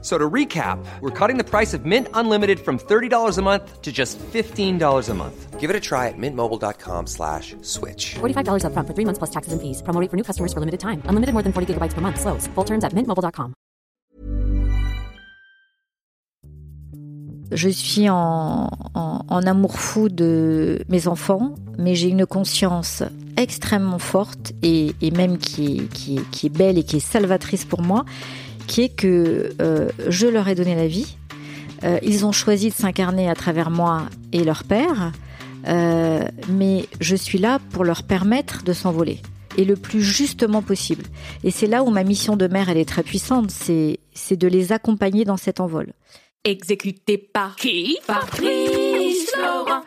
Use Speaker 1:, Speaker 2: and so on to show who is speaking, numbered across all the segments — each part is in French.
Speaker 1: So to recap, we're cutting the price of Mint Unlimited from $30 a month to just $15 a month. Give it a try at mintmobile.com slash switch.
Speaker 2: $45 upfront for three months plus taxes and fees. Promo rate for new customers for limited time. Unlimited more than 40 gigabytes per month. Slows. Full terms at mintmobile.com.
Speaker 3: Je suis en, en, en amour fou de mes enfants, mais j'ai une conscience extrêmement forte et, et même qui est, qui, est, qui est belle et qui est salvatrice pour moi, qui est que euh, je leur ai donné la vie. Euh, ils ont choisi de s'incarner à travers moi et leur père, euh, mais je suis là pour leur permettre de s'envoler et le plus justement possible. Et c'est là où ma mission de mère, elle est très puissante, c'est de les accompagner dans cet envol.
Speaker 4: Exécuté par qui? Fabrice Florent.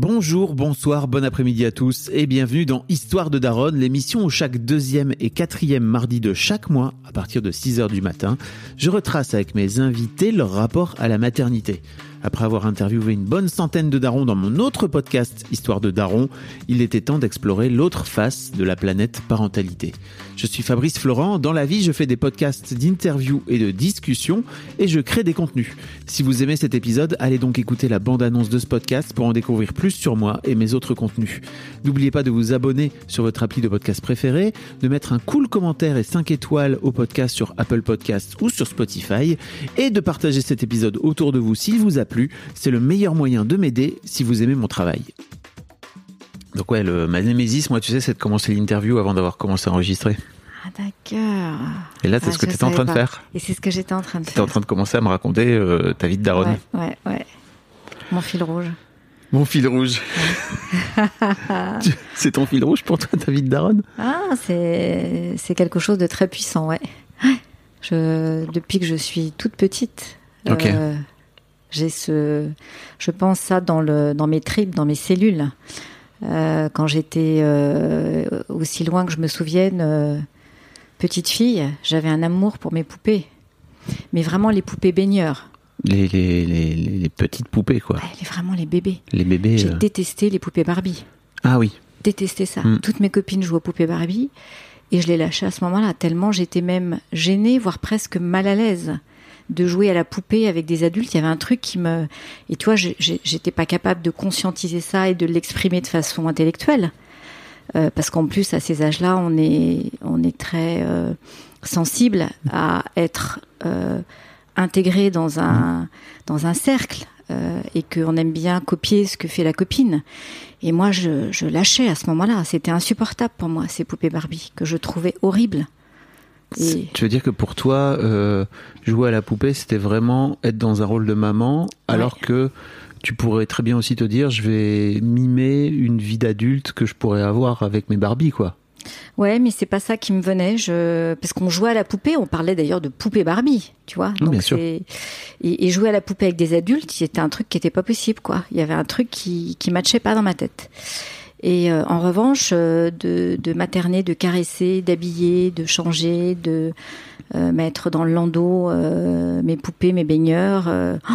Speaker 5: Bonjour, bonsoir, bon après-midi à tous et bienvenue dans Histoire de Daronne, l'émission où chaque deuxième et quatrième mardi de chaque mois, à partir de 6h du matin, je retrace avec mes invités leur rapport à la maternité. Après avoir interviewé une bonne centaine de darons dans mon autre podcast Histoire de Daron, il était temps d'explorer l'autre face de la planète parentalité. Je suis Fabrice Florent, dans la vie je fais des podcasts d'interviews et de discussions et je crée des contenus. Si vous aimez cet épisode, allez donc écouter la bande-annonce de ce podcast pour en découvrir plus sur moi et mes autres contenus. N'oubliez pas de vous abonner sur votre appli de podcast préféré, de mettre un cool commentaire et 5 étoiles au podcast sur Apple Podcasts ou sur Spotify et de partager cet épisode autour de vous s'il vous a plu. C'est le meilleur moyen de m'aider si vous aimez mon travail. Donc ouais, le, ma némésis, moi tu sais, c'est de commencer l'interview avant d'avoir commencé à enregistrer.
Speaker 3: Ah d'accord.
Speaker 5: Et là, c'est
Speaker 3: Ah,
Speaker 5: ce que tu étais en train de faire.
Speaker 3: Et c'est ce que j'étais en train de
Speaker 5: Tu
Speaker 3: faire.
Speaker 5: en train de commencer à me raconter euh, ta vie de daronne.
Speaker 3: Ouais, ouais, ouais. Mon fil rouge.
Speaker 5: Mon fil rouge. Tu- c'est ton fil rouge pour toi, ta vie de daronne?
Speaker 3: Ah, c'est quelque chose de très puissant, ouais. Je, depuis que je suis toute petite,
Speaker 5: Ok.
Speaker 3: euh, j'ai ce, je pense ça dans le, dans mes tripes, dans mes cellules. Euh, quand j'étais euh, aussi loin que je me souvienne, euh, petite fille, j'avais un amour pour mes poupées, mais vraiment les poupées baigneurs,
Speaker 5: les, les, les, les petites poupées, quoi.
Speaker 3: Ouais, les, vraiment les bébés.
Speaker 5: Les bébés.
Speaker 3: J'ai détesté les poupées Barbie.
Speaker 5: Ah oui.
Speaker 3: détesté ça.
Speaker 5: Mm.
Speaker 3: Toutes mes copines jouaient aux poupées Barbie et je les lâchais à ce moment-là, tellement j'étais même gênée, voire presque mal à l'aise de jouer à la poupée avec des adultes. Il y avait un truc qui me... Et j'ai- j'étais pas capable de conscientiser ça et de l'exprimer de façon intellectuelle. Euh, parce qu'en plus, à ces âges-là, on est, on est très euh, sensible à être euh, intégré dans un, dans un cercle et qu'on aime bien copier ce que fait la copine. Et moi, je, je lâchais à ce moment-là. C'était insupportable pour moi, ces poupées Barbie, que je trouvais horribles. Et
Speaker 5: Tu veux dire que pour toi, euh, jouer à la poupée, c'était vraiment être dans un rôle de maman, alors que tu pourrais très bien aussi te dire, je vais mimer une vie d'adulte que je pourrais avoir avec mes Barbies, quoi.
Speaker 3: ouais, mais c'est pas ça qui me venait. Je... Parce qu'on jouait à la poupée, on parlait d'ailleurs de poupée Barbie, tu vois.
Speaker 5: Oui, bien sûr.
Speaker 3: c'est- Et, et jouer à la poupée avec des adultes, c'était un truc qui était pas possible, quoi. Il y avait un truc qui, qui matchait pas dans ma tête. Et euh, en revanche, euh, de, de materner, de caresser, d'habiller, de changer, de euh, mettre dans le landau mes poupées, mes baigneurs, oh,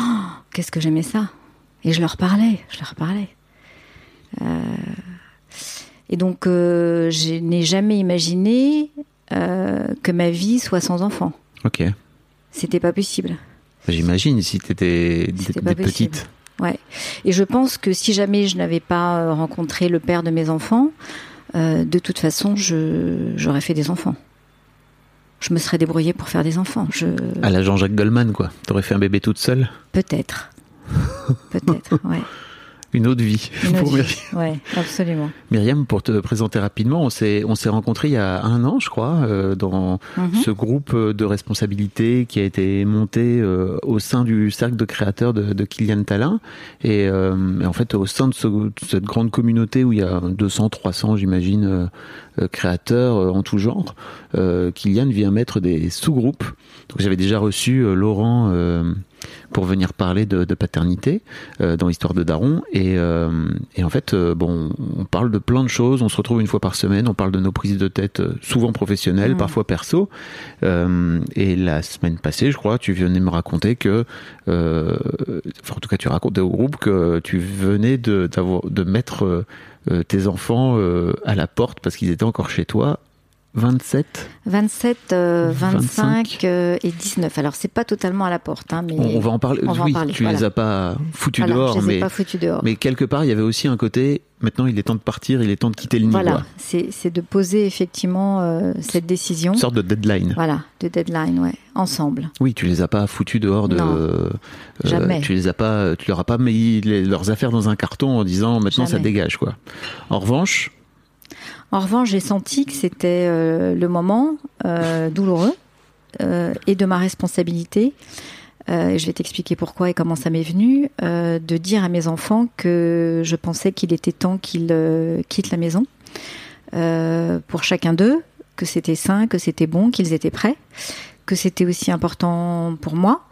Speaker 3: qu'est-ce que j'aimais ça Et je leur parlais, je leur parlais. Et donc, je n'ai jamais imaginé que ma vie soit sans enfant.
Speaker 5: Ok.
Speaker 3: C'était pas possible.
Speaker 5: J'imagine si t'étais
Speaker 3: C'était
Speaker 5: des,
Speaker 3: Ouais. Et je pense que si jamais je n'avais pas euh, rencontré le père de mes enfants, euh, de toute façon, je j'aurais fait des enfants. Je me serais débrouillée pour faire des enfants. Je
Speaker 5: À la Jean-Jacques Goldman, quoi. T'aurais fait un bébé toute seule?
Speaker 3: peut-être, peut-être, ouais.
Speaker 5: Une autre vie.
Speaker 3: Une
Speaker 5: Pour
Speaker 3: autre
Speaker 5: Myriam.
Speaker 3: vie. Ouais, absolument.
Speaker 5: Myriam, pour te présenter rapidement, on s'est on s'est rencontrés il y a un an, je crois, euh, dans
Speaker 3: Mhm.
Speaker 5: ce groupe de responsabilité qui a été monté euh, au sein du cercle de créateurs de, de Kylian Talin. Et, euh, et en fait, au sein de, ce- de cette grande communauté où il y a 200, 300, j'imagine, euh, euh, créateurs euh, en tout genre, euh, Kylian vient mettre des sous-groupes. Donc j'avais déjà reçu euh, Laurent. Pour venir parler de, de paternité euh, dans l'histoire de Daron. Et, euh, et en fait, euh, bon, on parle de plein de choses. On se retrouve une fois par semaine. On parle de nos prises de tête, souvent professionnelles,
Speaker 3: Mm.
Speaker 5: parfois perso. Et la semaine passée, je crois, tu venais me raconter que, enfin, en tout cas, tu racontais au groupe que tu venais de, de mettre tes enfants à la porte parce qu'ils étaient encore chez toi. 27
Speaker 3: 27, euh, 25,
Speaker 5: 25,
Speaker 3: euh, et 19. Alors c'est pas totalement à la porte, hein, mais
Speaker 5: on, va en parler.
Speaker 3: on va en parler,
Speaker 5: tu
Speaker 3: voilà.
Speaker 5: les as pas foutus
Speaker 3: Voilà,
Speaker 5: dehors,
Speaker 3: je les ai
Speaker 5: mais
Speaker 3: pas foutus dehors.
Speaker 5: Mais quelque part, il y avait aussi un côté, maintenant il est temps de partir, il est temps de quitter le nid.
Speaker 3: Voilà, c'est c'est de poser effectivement euh, cette décision.
Speaker 5: Une sorte de deadline.
Speaker 3: Voilà, de deadline, ouais, ensemble.
Speaker 5: Oui, tu les as pas foutus dehors de.
Speaker 3: Non,
Speaker 5: euh,
Speaker 3: jamais.
Speaker 5: Tu les as pas, tu leur as pas mis les- leurs affaires dans un carton en disant maintenant ça dégage quoi. En revanche,
Speaker 3: En revanche, j'ai senti que c'était euh, le moment euh, douloureux euh, et de ma responsabilité. je vais t'expliquer pourquoi et comment ça m'est venu, de dire à mes enfants que je pensais qu'il était temps qu'ils quittent la maison pour chacun d'eux, que c'était sain, que c'était bon, qu'ils étaient prêts, que c'était aussi important pour moi.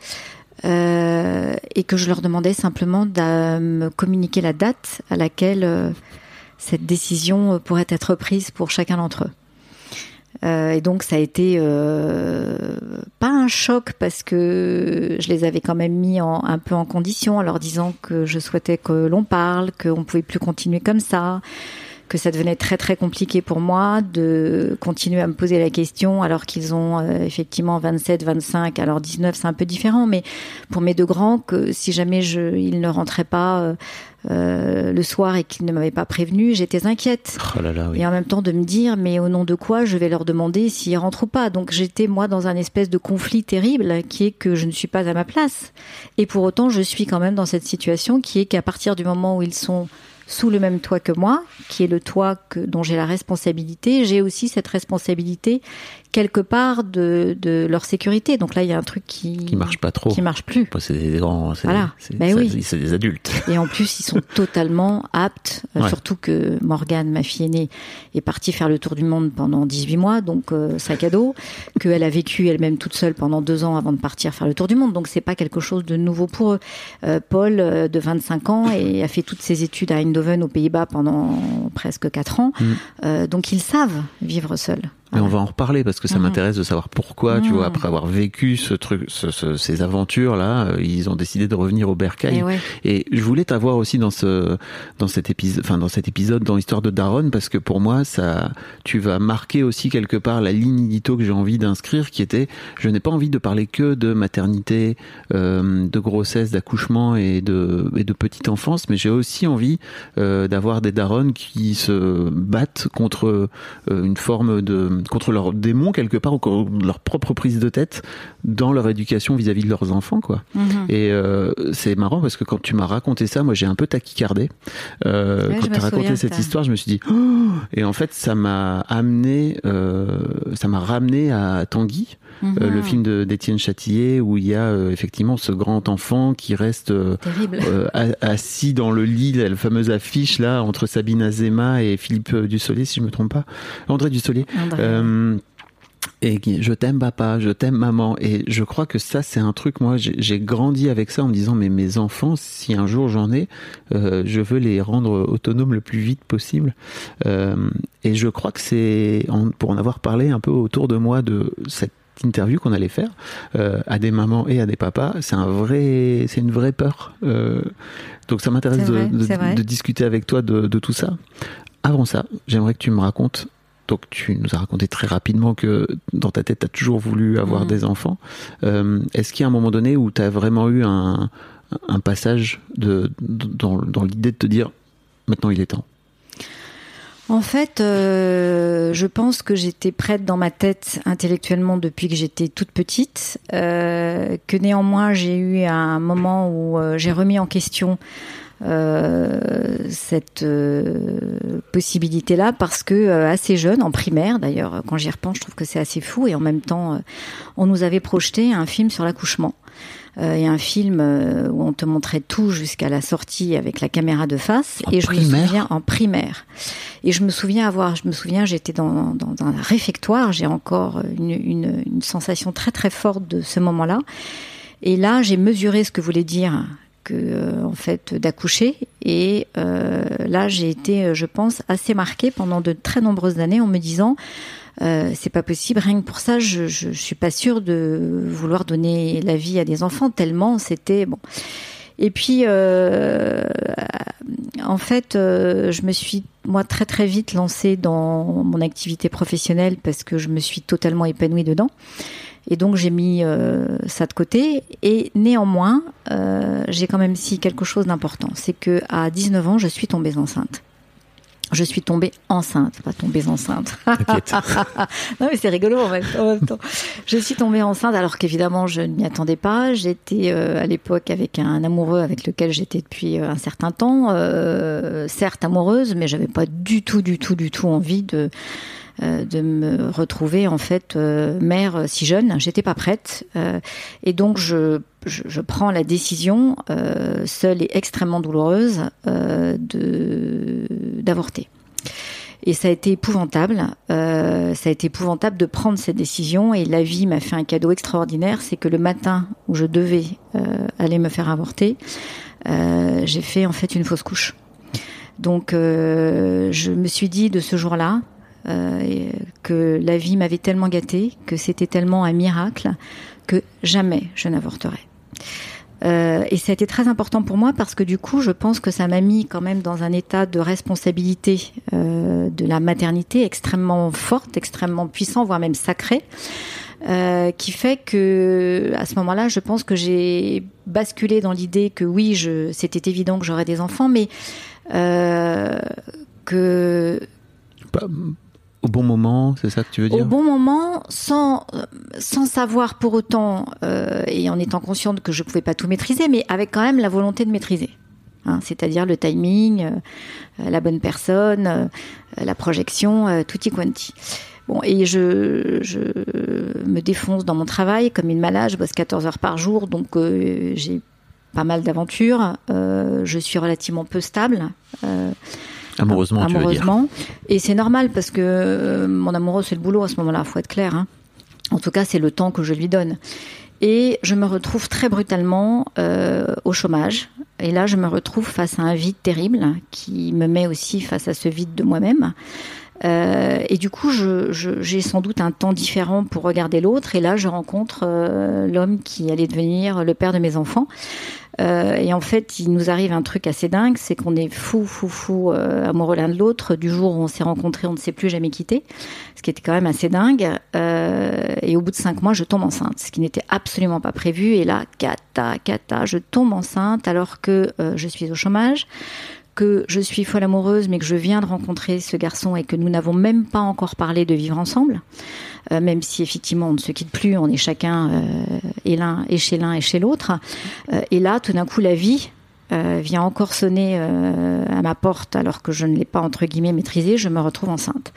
Speaker 3: et que je leur demandais simplement de me communiquer la date à laquelle cette décision euh, pourrait être prise pour chacun d'entre eux. Euh, et donc ça a été euh, pas un choc parce que je les avais quand même mis en, un peu en condition en leur disant que je souhaitais que l'on parle, qu'on pouvait plus continuer comme ça, que ça devenait très très compliqué pour moi de continuer à me poser la question alors qu'ils ont euh, effectivement 27, 25, alors 19 c'est un peu différent, mais pour mes deux grands que si jamais je, ils ne rentraient pas euh, euh, le soir et qu'ils ne m'avaient pas prévenu, j'étais inquiète.
Speaker 5: oh là là, oui.
Speaker 3: Et en même temps de me dire, mais au nom de quoi je vais leur demander s'ils rentrent ou pas? Donc j'étais moi dans un espèce de conflit terrible qui est que je ne suis pas à ma place. Et pour autant, je suis quand même dans cette situation qui est qu'à partir du moment où ils sont sous le même toit que moi, qui est le toit dont j'ai la responsabilité, j'ai aussi cette responsabilité quelque part de, de leur sécurité. Donc là, il y a un truc qui
Speaker 5: qui marche pas trop.
Speaker 3: qui marche plus.
Speaker 5: C'est des grands, c'est
Speaker 3: Voilà. Ben oui.
Speaker 5: des adultes.
Speaker 3: Et en plus, ils sont totalement aptes, euh,
Speaker 5: Ouais.
Speaker 3: surtout que Morgane, ma fille aînée, est partie faire le tour du monde pendant 18 mois, donc euh, sac à dos, qu'elle a vécu elle-même toute seule pendant deux ans avant de partir faire le tour du monde, donc c'est pas quelque chose de nouveau pour eux. Euh, Paul, euh, de 25 ans, et a fait toutes ses études à Eindhoven, aux Pays-Bas, pendant presque quatre ans,
Speaker 5: Mm.
Speaker 3: Euh, donc ils savent vivre seuls.
Speaker 5: Mais on va en reparler parce que ça
Speaker 3: Mhm.
Speaker 5: m'intéresse de savoir pourquoi, tu
Speaker 3: Mhm.
Speaker 5: vois, après avoir vécu ce truc, ce- ce- ces aventures là, euh, ils ont décidé de revenir au bercail.
Speaker 3: Et ouais.
Speaker 5: Et je voulais t'avoir aussi dans ce dans cet épisode, enfin dans cet épisode dans l'histoire de Daron parce que pour moi ça, tu vas marquer aussi quelque part la ligne édito que j'ai envie d'inscrire, qui était, je n'ai pas envie de parler que de maternité, euh, de grossesse, d'accouchement et de et de petite enfance, mais j'ai aussi envie euh, d'avoir des darons qui se battent contre euh, une forme de contre leurs démons quelque part ou contre leur propre prise de tête dans leur éducation vis-à-vis de leurs enfants quoi.
Speaker 3: Mhm.
Speaker 5: Et euh, c'est marrant parce que quand tu m'as raconté ça, moi j'ai un peu taquicardé. Euh,
Speaker 3: Ouais,
Speaker 5: quand tu as raconté cette histoire, je me suis dit. Oh et en fait, ça m'a amené, euh, ça m'a ramené à Tanguy, euh,
Speaker 3: Mhm.
Speaker 5: le film de- d'Étienne Châtillier, où il y a euh, effectivement ce grand enfant qui reste euh, assis dans le lit, la fameuse affiche là entre Sabine Azema et Philippe Dussolier, si je me trompe pas, André Dussolier.
Speaker 3: André.
Speaker 5: Et je t'aime papa, je t'aime maman. Et je crois que ça, c'est un truc, moi, j'ai grandi avec ça en me disant, mais mes enfants, si un jour j'en ai, euh, je veux les rendre autonomes le plus vite possible. Euh, et je crois que c'est, pour en avoir parlé un peu autour de moi de cette interview qu'on allait faire euh, à des mamans et à des papas, c'est un vrai, c'est une vraie peur. Euh, donc ça m'intéresse de, discuter avec toi de, de tout ça. Avant ça, j'aimerais que tu me racontes. Donc tu nous as raconté très rapidement que dans ta tête, tu as toujours voulu avoir
Speaker 3: Mhm.
Speaker 5: des enfants. Euh, Est-ce qu'il y a un moment donné où tu as vraiment eu un, un passage de, dans, dans l'idée de te dire maintenant il est temps?
Speaker 3: En fait, euh, je pense que j'étais prête dans ma tête intellectuellement depuis que j'étais toute petite, euh, que néanmoins j'ai eu un moment où euh, j'ai remis en question cette possibilité-là parce que assez jeune, en primaire d'ailleurs, quand j'y repense, je trouve que c'est assez fou et en même temps, on nous avait projeté un film sur l'accouchement. Euh, et un film euh, où on te montrait tout jusqu'à la sortie avec la caméra de face.
Speaker 5: En
Speaker 3: et je me souviens en primaire. Et je me souviens avoir, je me souviens, j'étais dans, dans, dans un réfectoire. J'ai encore une, une, une sensation très très forte de ce moment-là. Et là, j'ai mesuré ce que voulait dire que euh, en fait d'accoucher et euh, là j'ai été je pense assez marquée pendant de très nombreuses années en me disant euh, c'est pas possible rien que pour ça je, je, je suis pas sûre de vouloir donner la vie à des enfants tellement c'était bon et puis euh, en fait euh, je me suis moi très très vite lancée dans mon activité professionnelle parce que je me suis totalement épanouie dedans et donc j'ai mis euh, ça de côté. Et néanmoins, euh, j'ai quand même si quelque chose d'important, c'est que à 19 ans, je suis tombée enceinte. Je suis tombée enceinte, pas tombée enceinte. non mais c'est rigolo en même, en même, temps. Je suis tombée enceinte alors qu'évidemment je ne m'y attendais pas. J'étais euh, à l'époque avec un amoureux avec lequel j'étais depuis euh, un certain temps, euh, certes amoureuse, mais j'avais pas du tout, du tout, du tout envie de de me retrouver en fait euh, mère si jeune. J'étais pas prête euh, et donc je, je, prends la décision seule et extrêmement douloureuse de d'avorter. Et ça a été épouvantable. Euh, ça a été épouvantable de prendre cette décision. Et la vie m'a fait un cadeau extraordinaire, c'est que le matin où je devais euh, aller me faire avorter, euh, j'ai fait en fait une fausse couche. Donc je me suis dit de ce jour-là, euh, que la vie m'avait tellement gâtée, que c'était tellement un miracle, que jamais je n'avorterai. Euh, et ça a été très important pour moi parce que du coup, je pense que ça m'a mis quand même dans un état de responsabilité euh, de la maternité extrêmement forte, extrêmement puissant, voire même sacré. Euh, qui fait que à ce moment-là, je pense que j'ai basculé dans l'idée que oui, c'était évident que j'aurais des enfants, mais euh, que
Speaker 5: au bon moment, c'est ça que tu veux dire?
Speaker 3: Au bon moment, sans sans savoir pour autant euh, et en étant consciente que je pouvais pas tout maîtriser, mais avec quand même la volonté de maîtriser. Hein, c'est-à-dire le timing, euh, la bonne personne, euh, la projection, tutti quanti. Bon, et je, je me défonce dans mon travail comme une malade. Je bosse 14 heures par jour, donc j'ai pas mal d'aventures. Je suis relativement peu stable.
Speaker 5: Amoureusement,
Speaker 3: amoureusement.
Speaker 5: tu veux dire.
Speaker 3: Et c'est normal parce que euh, mon amoureux, c'est le boulot à ce moment-là, faut être clair. Hein. En tout cas, c'est le temps que je lui donne. Et je me retrouve très brutalement euh, au chômage. Et là, je me retrouve face à un vide terrible qui me met aussi face à ce vide de moi-même. Euh, et du coup, j'ai sans doute un temps différent pour regarder l'autre. Et là, je rencontre l'homme qui allait devenir le père de mes enfants. Euh, et en fait, il nous arrive un truc assez dingue, c'est qu'on est fou, fou, fou euh, amoureux l'un de l'autre. Du jour où on s'est rencontrés, on ne s'est plus jamais quitté, ce qui était quand même assez dingue. Euh, et au bout de cinq mois, je tombe enceinte, ce qui n'était absolument pas prévu. Et là, cata, cata, je tombe enceinte alors que je suis au chômage que je suis folle amoureuse, mais que je viens de rencontrer ce garçon et que nous n'avons même pas encore parlé de vivre ensemble, même si effectivement on ne se quitte plus, on est chacun euh, et l'un et chez l'un et chez l'autre. Euh, et là, tout d'un coup, la vie euh, vient encore sonner euh, à ma porte alors que je ne l'ai pas entre guillemets maîtrisée. Je me retrouve enceinte.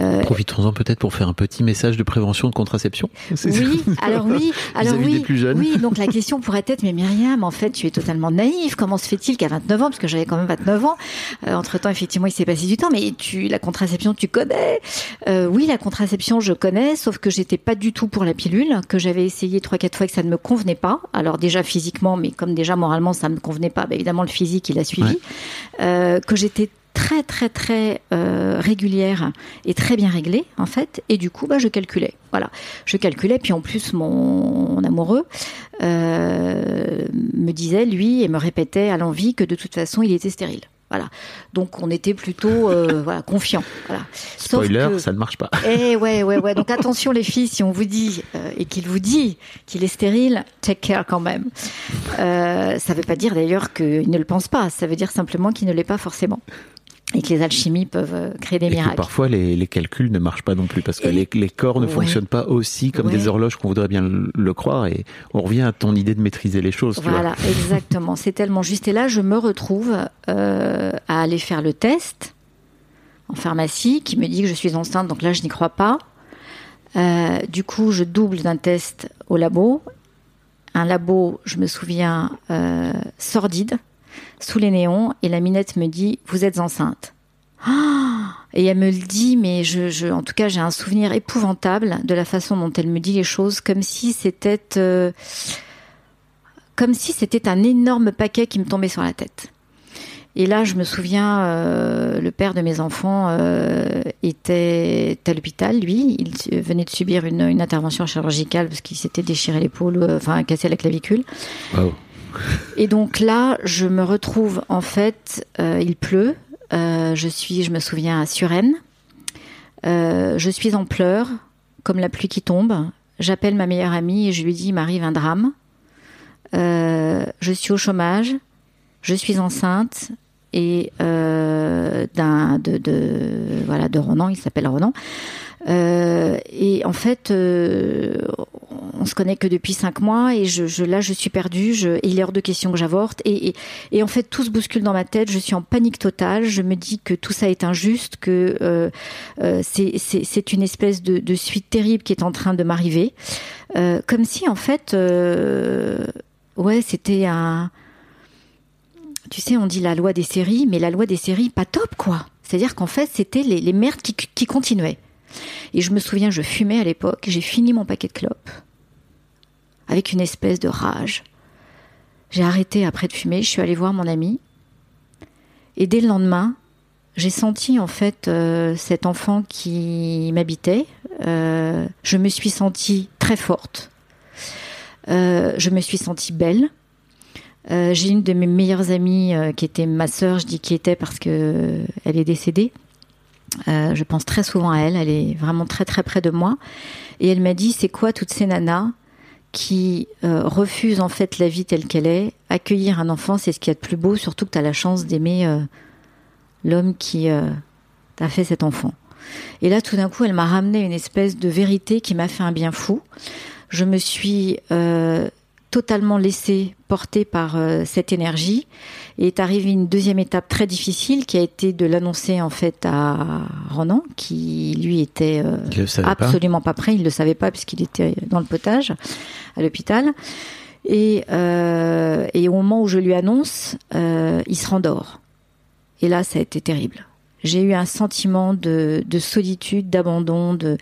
Speaker 5: Euh, Profitons-en peut-être pour faire un petit message de prévention de contraception.
Speaker 3: Oui, alors oui, alors oui,
Speaker 5: des plus jeunes.
Speaker 3: oui. Donc la question pourrait être, mais Myriam, en fait, tu es totalement naïve. Comment se fait-il qu'à 29 ans, parce que j'avais quand même 29 ans, euh, entre temps, effectivement, il s'est passé du temps, mais tu, la contraception, tu connais. Euh, oui, la contraception, je connais, sauf que j'étais pas du tout pour la pilule, que j'avais essayé trois, quatre fois et que ça ne me convenait pas. Alors déjà physiquement, mais comme déjà moralement, ça ne me convenait pas. Bah, évidemment, le physique, il a suivi.
Speaker 5: Ouais.
Speaker 3: Euh, que j'étais très très très euh, régulière et très bien réglée en fait et du coup bah je calculais voilà je calculais puis en plus mon, mon amoureux euh, me disait lui et me répétait à l'envie que de toute façon il était stérile voilà donc on était plutôt euh, voilà confiant voilà
Speaker 5: Spoiler,
Speaker 3: que-
Speaker 5: ça ne marche pas.
Speaker 3: eh ouais, ouais, ouais. Donc attention les filles, si on vous dit euh, et qu'il vous dit qu'il est stérile, take care quand même. Euh, ça veut pas dire d'ailleurs qu'il ne le pense pas. Ça veut dire simplement qu'il ne l'est pas forcément. Et que les alchimies peuvent euh, créer des
Speaker 5: Et que
Speaker 3: miracles.
Speaker 5: parfois les, les calculs ne marchent pas non plus parce que les, les corps ne
Speaker 3: Ouais.
Speaker 5: fonctionnent pas aussi comme
Speaker 3: Ouais.
Speaker 5: des horloges qu'on voudrait bien le, croire et on revient à ton idée de maîtriser les choses. tu vois.
Speaker 3: Voilà, exactement. C'est tellement juste. Et là, je me retrouve euh, à aller faire le test en pharmacie qui me dit que je suis enceinte. Donc là, je n'y crois pas. Euh, du coup, je double d'un test au labo. Un labo, je me souviens, euh, sordide, sous les néons. Et la minette me dit, vous êtes enceinte. Et elle me le dit, mais je, en tout cas, j'ai un souvenir épouvantable de la façon dont elle me dit les choses, comme si c'était... euh, comme si c'était un énorme paquet qui me tombait sur la tête. Et là, je me souviens, euh, le père de mes enfants euh, était à l'hôpital, lui. Il venait de subir une, intervention chirurgicale parce qu'il s'était déchiré l'épaule, enfin cassé la clavicule. Et donc là, je me retrouve en fait, euh, il pleut. euh, je suis, je me souviens, à Suresnes. Euh, je suis en pleurs, comme la pluie qui tombe. J'appelle ma meilleure amie et je lui dis il m'arrive un drame. Je suis au chômage, je suis enceinte et euh, d'un de, de voilà de Ronan, il s'appelle Ronan. Euh, et en fait, euh, on se connaît que depuis cinq mois et je, je là je suis perdue. Je, il est hors de question que j'avorte et, et, et en fait tout se bouscule dans ma tête. Je suis en panique totale. Je me dis que tout ça est injuste, que euh, euh, c'est une espèce de, de suite terrible qui est en train de m'arriver, Euh, comme si en fait, euh, ouais, c'était un tu sais, on dit la loi des séries, mais la loi des séries, pas top, quoi. C'est-à-dire qu'en fait, c'était les, merdes qui, qui continuaient. Et je me souviens, je fumais à l'époque, j'ai fini mon paquet de clopes, avec une espèce de rage. J'ai arrêté après de fumer, je suis allée voir mon ami, et dès le lendemain, j'ai senti en fait euh, cet enfant qui m'habitait. Euh, je me suis sentie très forte. Euh, je me suis sentie belle. Euh, j'ai une de mes meilleures amies euh, qui était ma sœur, je dis qui était parce que euh, elle est décédée. Je pense très souvent à elle, elle est vraiment très très près de moi. Et elle m'a dit, c'est quoi toutes ces nanas qui refusent en fait la vie telle qu'elle est? Accueillir un enfant, c'est ce qu'il y a de plus beau, surtout que tu as la chance d'aimer l'homme qui t'a fait cet enfant. Et là, tout d'un coup, elle m'a ramené une espèce de vérité qui m'a fait un bien fou. Je me suis totalement laissée porter par euh, cette énergie et est arrivée une deuxième étape très difficile qui a été de l'annoncer en fait à Ronan qui lui était euh,
Speaker 5: pas
Speaker 3: absolument pas. prêt, il ne le savait pas puisqu'il était dans le potage à l'hôpital. Et, euh, et au moment où je lui annonce, euh, il se rendort. Et là, ça a été terrible. J'ai eu un sentiment de, de solitude, d'abandon, de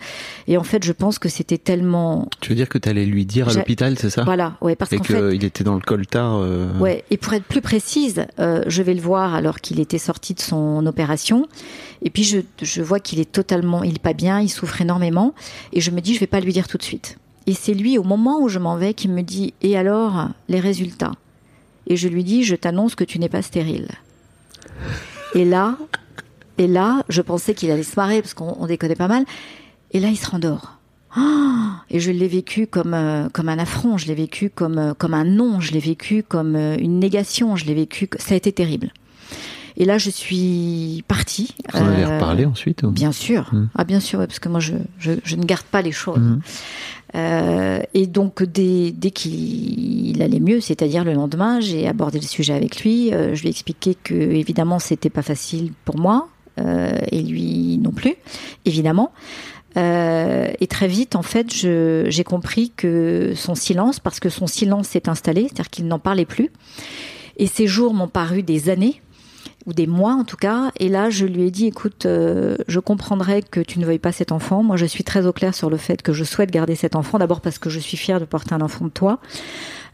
Speaker 3: et en fait, je pense que c'était tellement
Speaker 5: Tu veux dire que tu allais lui dire à l'hôpital, c'est ça?
Speaker 3: Voilà, ouais, parce qu'en fait,
Speaker 5: qu'il était dans le coltard. euh,
Speaker 3: Ouais, et pour être plus précise, euh, je vais le voir alors qu'il était sorti de son opération. Et puis je, je vois qu'il est totalement, il est pas bien, il souffre énormément. Et je me dis, je vais pas lui dire tout de suite. Et c'est lui, au moment où je m'en vais, qui me dit, et alors, les résultats? Et je lui dis, je t'annonce que tu n'es pas stérile. Et là, et là, je pensais qu'il allait se marrer parce qu'on on déconnait pas mal. Et là, il se rendort. Ah et je l'ai vécu comme euh, comme un affront, je l'ai vécu comme euh, comme un non, je l'ai vécu comme euh, une négation, je l'ai vécu. Ça a été terrible. Et là, je suis partie.
Speaker 5: Vous en avez reparlé ensuite ou?
Speaker 3: Bien sûr.
Speaker 5: Mm.
Speaker 3: Ah bien sûr, ouais, parce que moi je, je, je ne garde pas les choses. Euh, et donc dès, dès qu'il allait mieux, c'est-à-dire le lendemain, j'ai abordé le sujet avec lui. Je lui ai expliqué que évidemment c'était pas facile pour moi et lui non plus, évidemment. Euh, et très vite, en fait, j'ai compris que son silence, parce que son silence s'est installé, c'est-à-dire qu'il n'en parlait plus. Et ces jours m'ont paru des années ou des mois en tout cas. Et là, je lui ai dit, écoute, euh, je comprendrais que tu ne veuilles pas cet enfant. Moi, je suis très au clair sur le fait que je souhaite garder cet enfant. D'abord parce que je suis fière de porter un enfant de toi.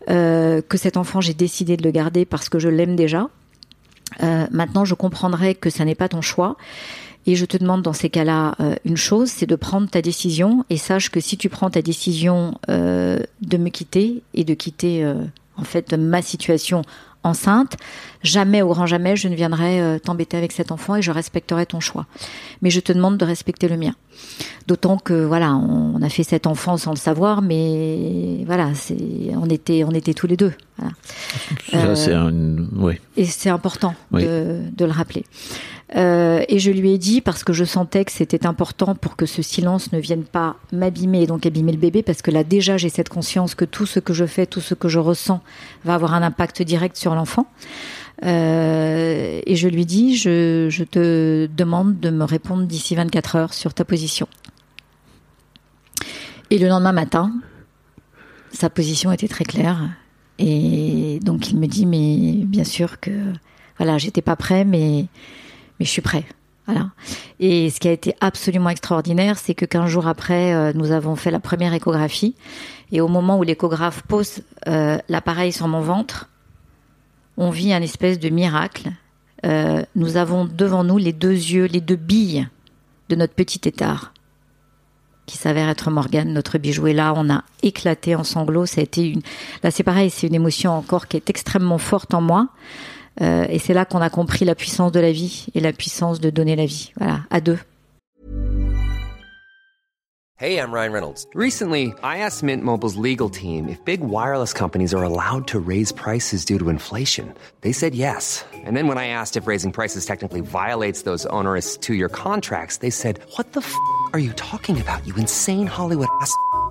Speaker 3: Euh, que cet enfant, j'ai décidé de le garder parce que je l'aime déjà. Euh, maintenant, je comprendrais que ça n'est pas ton choix. Et je te demande dans ces cas-là euh, une chose, c'est de prendre ta décision et sache que si tu prends ta décision euh, de me quitter et de quitter euh, en fait ma situation enceinte, jamais au grand jamais je ne viendrai euh, t'embêter avec cet enfant et je respecterai ton choix. Mais je te demande de respecter le mien. D'autant que voilà, on, a fait cet enfant sans le savoir, mais voilà, c'est on était on était tous les deux. Voilà. Euh,
Speaker 5: c'est un. Ouais.
Speaker 3: et c'est important
Speaker 5: Oui.
Speaker 3: de, de le rappeler. Euh, et je lui ai dit, parce que je sentais que c'était important pour que ce silence ne vienne pas m'abîmer et donc abîmer le bébé, parce que là déjà j'ai cette conscience que tout ce que je fais, tout ce que je ressens va avoir un impact direct sur l'enfant. Euh, et je lui dis, je, je te demande de me répondre d'ici 24 heures sur ta position. Et le lendemain matin, sa position était très claire. Et donc il me dit, mais bien sûr que voilà, j'étais pas prêt, mais mais je suis prêt. Voilà. Et ce qui a été absolument extraordinaire, c'est que 15 jours après, euh, nous avons fait la première échographie. Et au moment où l'échographe pose euh, l'appareil sur mon ventre, on vit un espèce de miracle. Euh, nous avons devant nous les deux yeux, les deux billes de notre petit étard, qui s'avère être Morgane, notre bijou. Et là, on a éclaté en sanglots. Ça a été une. Là, c'est pareil, c'est une émotion encore qui est extrêmement forte en moi. Euh, et c'est là qu'on a compris la puissance de la vie et la puissance de donner la vie. Voilà, à deux.
Speaker 1: Hey, I'm Ryan Reynolds. Recently, I asked Mint Mobile's legal team if big wireless companies are allowed to raise prices due to inflation. They said yes. And then when I asked if raising prices technically violates those onerous two year contracts, they said, What the f are you talking about, you insane Hollywood ass?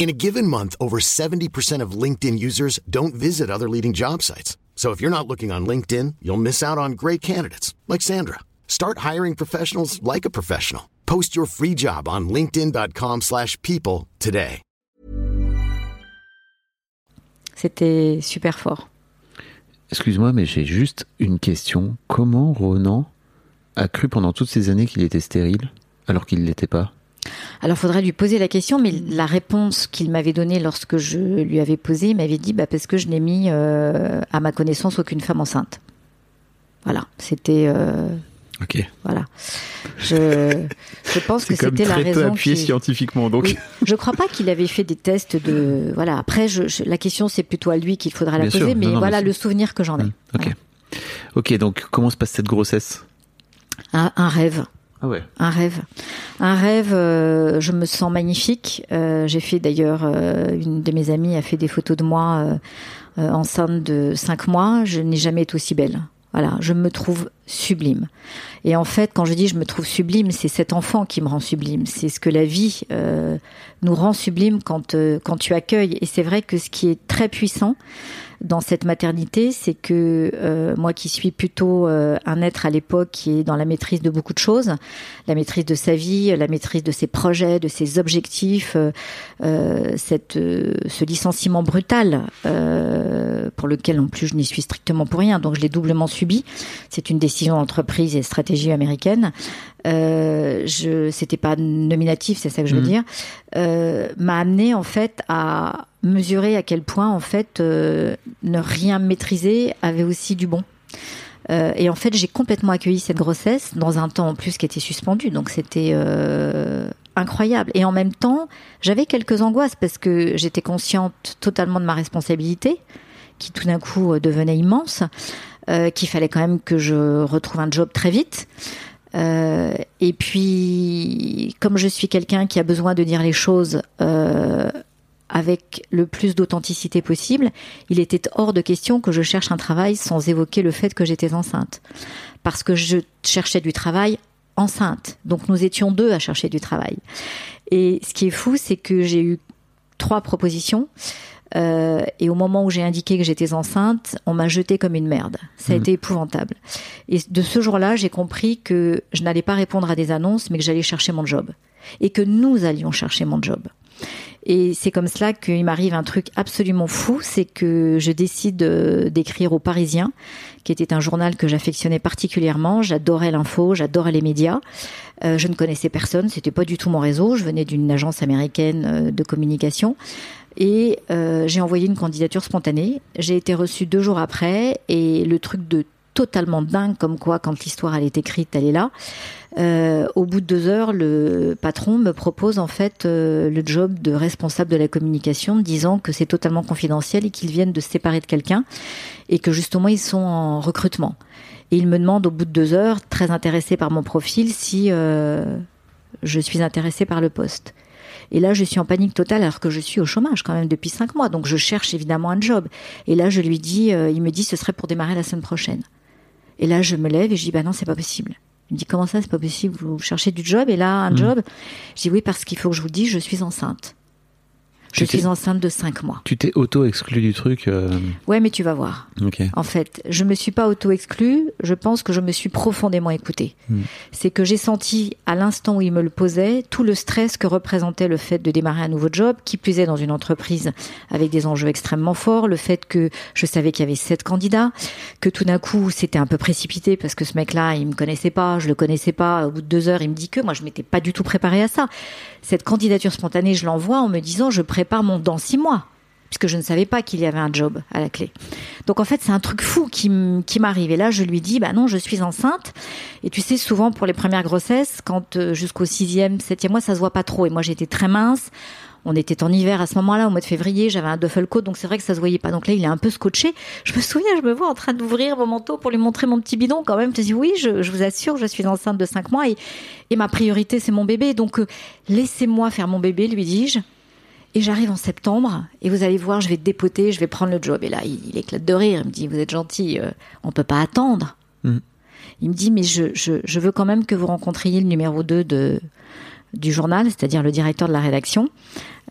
Speaker 6: In a given month, over 70% of LinkedIn users don't visit other leading job sites. So if you're not looking on LinkedIn, you'll miss out on great candidates like Sandra. Start hiring professionals like a professional. Post your free job on linkedin.com/people slash people today.
Speaker 3: C'était super fort.
Speaker 5: Excuse-moi, mais j'ai juste une question. Comment Ronan a cru pendant toutes ces années qu'il était stérile alors qu'il ne l'était pas
Speaker 3: Alors, faudrait lui poser la question, mais la réponse qu'il m'avait donnée lorsque je lui avais posé, il m'avait dit bah, parce que je n'ai mis, euh, à ma connaissance, aucune femme enceinte. Voilà, c'était. euh,
Speaker 5: Ok.
Speaker 3: voilà. Je, je pense que
Speaker 5: C'est comme
Speaker 3: c'était la
Speaker 5: très peu
Speaker 3: raison.
Speaker 5: appuyé
Speaker 3: qui-
Speaker 5: scientifiquement. Donc,
Speaker 3: Oui. Je crois pas qu'il avait fait des tests de. Voilà. Après, je, je- la question, c'est plutôt à lui qu'il faudra la
Speaker 5: Bien
Speaker 3: poser,
Speaker 5: sûr.
Speaker 3: mais
Speaker 5: Non, non,
Speaker 3: voilà
Speaker 5: mais c'est-
Speaker 3: le souvenir que j'en ai.
Speaker 5: Hmm, ok. Ok, donc comment se passe cette grossesse?
Speaker 3: Un, un rêve.
Speaker 5: Ah.
Speaker 3: Un rêve. Un rêve, euh, je me sens magnifique. Euh, J'ai fait d'ailleurs, euh, une de mes amies a fait des photos de moi enceinte de 5 mois. Je n'ai jamais été aussi belle. Voilà, je me trouve sublime. Et en fait, quand je dis je me trouve sublime, c'est cet enfant qui me rend sublime. C'est ce que la vie euh, nous rend sublime quand, euh, quand tu accueilles. Et c'est vrai que ce qui est très puissant dans cette maternité, c'est que euh, moi qui suis plutôt un être à l'époque qui est dans la maîtrise de beaucoup de choses, la maîtrise de sa vie, la maîtrise de ses projets, de ses objectifs, cette, ce licenciement brutal pour lequel en plus je n'y suis strictement pour rien, donc je l'ai doublement subi. C'est une décision d'entreprise et stratégie américaine. Euh, je, c'était pas nominatif, c'est ça que je veux
Speaker 5: Mhm.
Speaker 3: dire. Euh, m'a amené en fait à mesurer à quel point en fait euh, ne rien maîtriser avait aussi du bon. Euh, et en fait, j'ai complètement accueilli cette grossesse dans un temps en plus qui était suspendu, donc c'était incroyable. Et en même temps, j'avais quelques angoisses parce que j'étais consciente totalement de ma responsabilité, qui tout d'un coup devenait immense, euh, qu'il fallait quand même que je retrouve un job très vite. Euh, et puis, comme je suis quelqu'un qui a besoin de dire les choses euh, avec le plus d'authenticité possible, il était hors de question que je cherche un travail sans évoquer le fait que j'étais enceinte. Parce que je cherchais du travail enceinte. Donc nous étions deux à chercher du travail. Et ce qui est fou, c'est que j'ai eu trois propositions. Euh, et au moment où j'ai indiqué que j'étais enceinte, on m'a jeté comme une merde. Ça a
Speaker 5: Mhm.
Speaker 3: été épouvantable. Et de ce jour-là, j'ai compris que je n'allais pas répondre à des annonces, mais que j'allais chercher mon job. Et que nous allions chercher mon job. Et c'est comme cela qu'il m'arrive un truc absolument fou, c'est que je décide euh, d'écrire au Parisien, qui était un journal que j'affectionnais particulièrement. J'adorais l'info, j'adorais les médias. Euh, je ne connaissais personne, c'était pas du tout mon réseau. Je venais d'une agence américaine de communication. Et euh, j'ai envoyé une candidature spontanée. J'ai été reçue deux jours après et le truc de totalement dingue comme quoi quand l'histoire elle est écrite elle est là. Euh, au bout de deux heures, le patron me propose en fait euh, le job de responsable de la communication, disant que c'est totalement confidentiel et qu'ils viennent de se séparer de quelqu'un et que justement ils sont en recrutement. Et il me demande au bout de deux heures, très intéressé par mon profil, si euh, je suis intéressée par le poste. Et là, je suis en panique totale alors que je suis au chômage quand même depuis cinq mois. Donc, je cherche évidemment un job. Et là, je lui dis, euh, il me dit, ce serait pour démarrer la semaine prochaine. Et là, je me lève et je dis, bah non, c'est pas possible. Il me dit comment ça, c'est pas possible, vous cherchez du job? Et là un
Speaker 5: Mhm.
Speaker 3: job? Je dis oui parce qu'il faut que je vous dise, je suis enceinte. Je suis enceinte de 5 mois.
Speaker 5: Tu t'es auto-exclu du truc. euh,
Speaker 3: Ouais, mais tu vas voir.
Speaker 5: Ok.
Speaker 3: En fait, je me suis pas auto-exclue, je pense que je me suis profondément écoutée.
Speaker 5: Mm.
Speaker 3: C'est que j'ai senti, à l'instant où il me le posait, tout le stress que représentait le fait de démarrer un nouveau job, qui plus est dans une entreprise avec des enjeux extrêmement forts, le fait que je savais qu'il y avait sept candidats, que tout d'un coup c'était un peu précipité parce que ce mec-là, il me connaissait pas, je le connaissais pas, au bout de deux heures, il me dit que moi je m'étais pas du tout préparée à ça. Cette candidature spontanée, je l'envoie en me disant je prépare mon dans six mois puisque je ne savais pas qu'il y avait un job à la clé. Donc en fait, c'est un truc fou qui, m'arrive. Et là, je lui dis, bah non, je suis enceinte. Et tu sais, souvent pour les premières grossesses, quand euh, jusqu'au sixième, septième mois, ça se voit pas trop. Et moi, j'étais très mince. On était en hiver à ce moment-là, au mois de février, j'avais un duffel coat, donc c'est vrai que ça se voyait pas. Donc là, il est un peu scotché. Je me souviens, je me vois en train d'ouvrir mon manteau pour lui montrer mon petit bidon quand même. Je dis oui, je, je vous assure, je suis enceinte de cinq mois et, et ma priorité, c'est mon bébé. Donc euh, laissez-moi faire mon bébé, lui dis-je. Et j'arrive en septembre et vous allez voir, je vais dépoter, je vais prendre le job. Et là, il, il éclate de rire. Il me dit, vous êtes gentil, euh, on peut pas attendre.
Speaker 5: Mhm.
Speaker 3: Il me dit, mais je, je, je veux quand même que vous rencontriez le numéro 2 de, du journal, c'est-à-dire le directeur de la rédaction,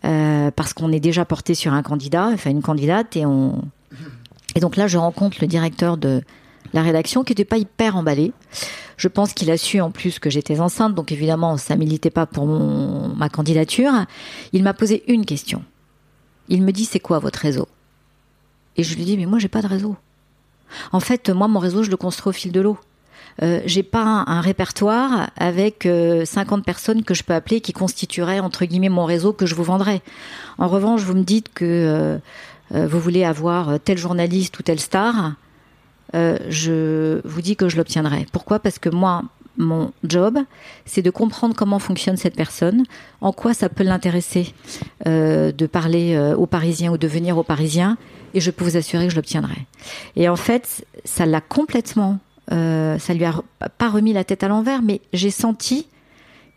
Speaker 3: euh, parce qu'on est déjà porté sur un candidat, enfin une candidate, et on. Et donc là, je rencontre le directeur de la rédaction qui n'était pas hyper emballé. Je pense qu'il a su en plus que j'étais enceinte, donc évidemment, ça militait pas pour ma candidature. Il m'a posé une question. Il me dit c'est quoi votre réseau? Et je lui dis mais moi j'ai pas de réseau. En fait, moi mon réseau je le construis au fil de l'eau. Euh, j'ai pas un, répertoire avec euh, 50 personnes que je peux appeler qui constitueraient entre guillemets mon réseau que je vous vendrais. En revanche, vous me dites que euh, euh, vous voulez avoir tel journaliste ou telle star, je vous dis que je l'obtiendrai. Pourquoi? Parce que moi, mon job, c'est de comprendre comment fonctionne cette personne, en quoi ça peut l'intéresser de parler euh, aux Parisiens ou de venir aux Parisiens, et je peux vous assurer que je l'obtiendrai. Et en fait, ça l'a complètement, euh, ça lui a pas remis la tête à l'envers, mais j'ai senti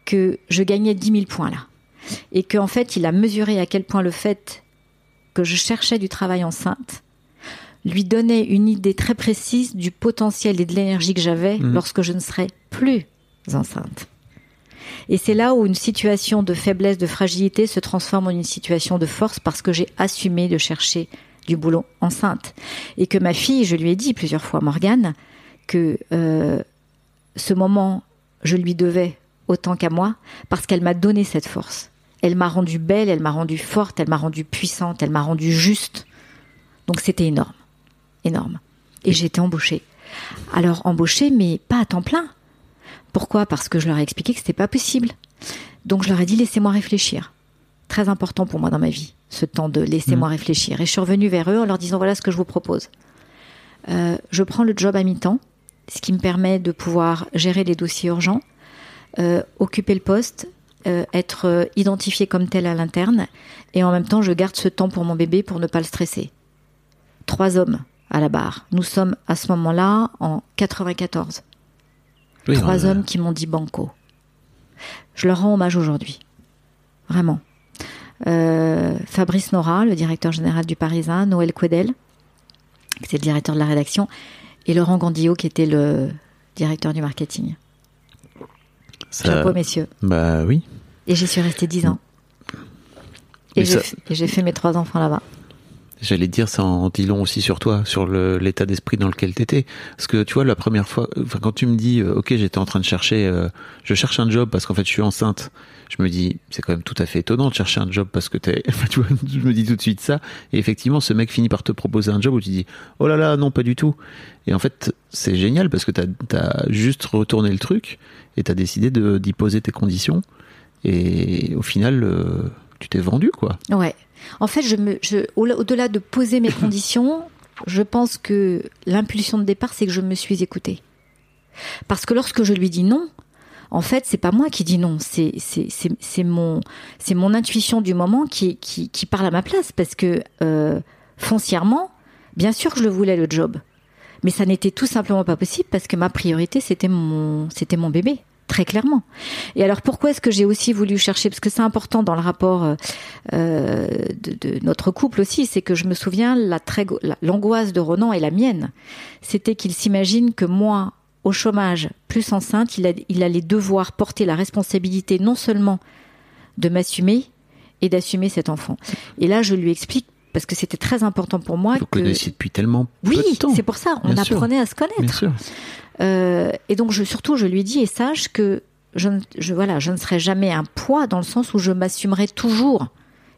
Speaker 3: que je gagnais 10 000 points là. Et qu'en fait, il a mesuré à quel point le fait que je cherchais du travail enceinte lui donnait une idée très précise du potentiel et de l'énergie que j'avais
Speaker 5: Mhm.
Speaker 3: lorsque je ne serais plus enceinte. Et c'est là où une situation de faiblesse, de fragilité se transforme en une situation de force parce que j'ai assumé de chercher du boulot enceinte. Et que ma fille, je lui ai dit plusieurs fois, Morgane, que euh, ce moment, je lui devais autant qu'à moi parce qu'elle m'a donné cette force. Elle m'a rendue belle, elle m'a rendue forte, elle m'a rendue puissante, elle m'a rendue juste. Donc c'était énorme, énorme. Et j'ai été embauchée. Alors embauchée, mais pas à temps plein. Pourquoi? Parce que je leur ai expliqué que c'était pas possible. Donc je leur ai dit laissez-moi réfléchir. Très important pour moi dans ma vie, ce temps de laissez-moi réfléchir. Et je suis revenue vers eux en leur disant voilà ce que je vous propose. Euh, je prends le job à mi-temps, ce qui me permet de pouvoir gérer les dossiers urgents, euh, occuper le poste, euh, être euh, identifié comme tel à l'interne, et en même temps je garde ce temps pour mon bébé pour ne pas le stresser. Trois hommes à la barre. Nous sommes à ce moment-là en 94
Speaker 5: Oui,
Speaker 3: trois hommes qui m'ont dit banco. Je leur rends hommage aujourd'hui. Vraiment. Euh, Fabrice Nora, le directeur général du Parisien, Noël Quedel, qui était le directeur de la rédaction, et Laurent Gandillot, qui était le directeur du marketing.
Speaker 5: ça-
Speaker 3: Chapeau, messieurs.
Speaker 5: Bah oui.
Speaker 3: Et j'y suis restée dix ans.
Speaker 5: Mais
Speaker 3: Et j'ai
Speaker 5: ça-
Speaker 3: fait- et j'ai fait mes trois enfants là-bas.
Speaker 5: J'allais dire, ça en dit long aussi sur toi, sur le- l'état d'esprit dans lequel t'étais. Parce que tu vois, la première fois, enfin, quand tu me dis, euh, ok, j'étais en train de chercher, euh, je cherche un job parce qu'en fait je suis enceinte. Je me dis, c'est quand même tout à fait étonnant de chercher un job parce que t'es, enfin, tu vois, je me dis tout de suite ça. Et effectivement, ce mec finit par te proposer un job où tu dis, oh là là, non, pas du tout. Et en fait, c'est génial parce que t'as as juste retourné le truc et t'as décidé de- d'y poser tes conditions. Et au final, euh, tu t'es vendu, quoi.
Speaker 3: Ouais. En fait, je me, je, au- au-delà de poser mes conditions, je pense que l'impulsion de départ, c'est que je me suis écoutée. Parce que lorsque je lui dis non, en fait, c'est pas moi qui dis non, c'est c'est mon c'est mon intuition du moment qui qui parle à ma place parce que euh, foncièrement, bien sûr que je le voulais le job, mais ça n'était tout simplement pas possible parce que ma priorité c'était mon c'était mon bébé très clairement. Et alors pourquoi est-ce que j'ai aussi voulu chercher? Parce que c'est important dans le rapport euh, euh, de, notre couple aussi, c'est que je me souviens la très go- la- l'angoisse de Ronan et la mienne, c'était qu'il s'imagine que moi au chômage, plus enceinte, il, a- il allait devoir porter la responsabilité non seulement de m'assumer et d'assumer cet enfant. Et là, je lui explique, parce que c'était très important pour moi,
Speaker 5: Vous
Speaker 3: que...
Speaker 5: connaissiez depuis tellement
Speaker 3: Oui,
Speaker 5: peu temps.
Speaker 3: c'est pour ça, on
Speaker 5: Bien sûr.
Speaker 3: apprenait à se
Speaker 5: Bien
Speaker 3: connaître.
Speaker 5: sûr.
Speaker 3: Euh, et donc, je, surtout, je lui dis, et sache que je, ne- je, voilà, je ne serai jamais un poids dans le sens où je m'assumerai toujours.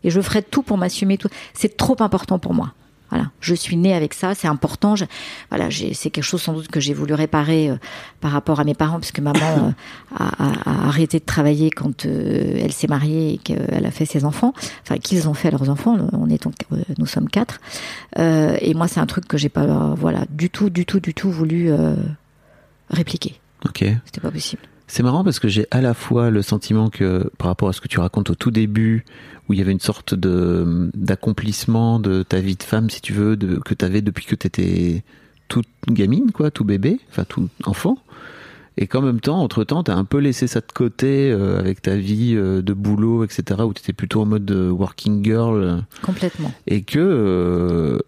Speaker 3: Et je ferai tout pour m'assumer. Tout. C'est trop important pour moi. Voilà, je suis née avec ça, c'est important. Je- voilà, c'est quelque chose sans doute que j'ai voulu réparer euh, par rapport à mes parents, puisque maman euh, a, arrêté de travailler quand euh, elle s'est mariée et qu'elle a fait ses enfants, enfin qu'ils ont fait leurs enfants. On est donc, nous sommes quatre. Et moi, c'est un truc que j'ai pas, voilà, du tout, du tout, du tout voulu répliquer.
Speaker 5: Ok.
Speaker 3: C'était pas possible.
Speaker 5: C'est marrant parce que j'ai à la fois le sentiment que par rapport à ce que tu racontes au tout début, où il y avait une sorte de d'accomplissement de ta vie de femme, si tu veux, de, que tu avais depuis que tu étais toute gamine, quoi, tout bébé, enfin tout enfant, et qu'en même temps, entre temps, tu as un peu laissé ça de côté euh, avec ta vie euh, de boulot, etc., où tu étais plutôt en mode euh, working girl,
Speaker 3: Complètement.
Speaker 5: et que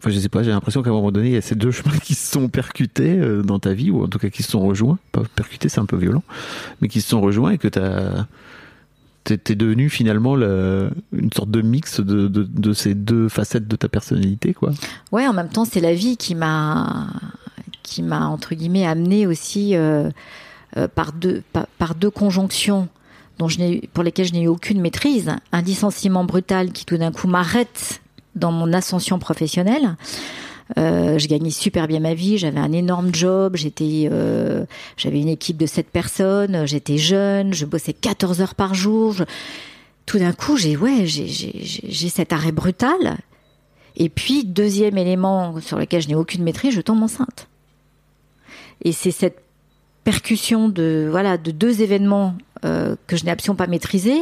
Speaker 5: Enfin, je sais pas, j'ai l'impression qu'à un moment donné, il y a ces deux chemins qui se sont percutés dans ta vie, ou en tout cas qui se sont rejoints. Pas percutés, c'est un peu violent, mais qui se sont rejoints et que t'as t'es t'es devenu finalement le- une sorte de mix de, ces deux facettes de ta personnalité, quoi.
Speaker 3: Ouais, en même temps, c'est la vie qui m'a, qui m'a entre guillemets amené aussi euh, euh, par deux, par, deux conjonctions dont je pour lesquelles je n'ai eu aucune maîtrise. Un licenciement brutal qui tout d'un coup m'arrête dans mon ascension professionnelle. Euh, je gagnais super bien ma vie, j'avais un énorme job, j'étais, euh, j'avais une équipe de sept personnes, j'étais jeune, je bossais 14 heures par jour. Tout d'un coup, j'ai ouais, j'ai cet arrêt brutal. Et puis deuxième élément sur lequel je n'ai aucune maîtrise, je tombe enceinte. Et c'est cette percussion de voilà de deux événements euh, que je n'ai absolument pas maîtrisés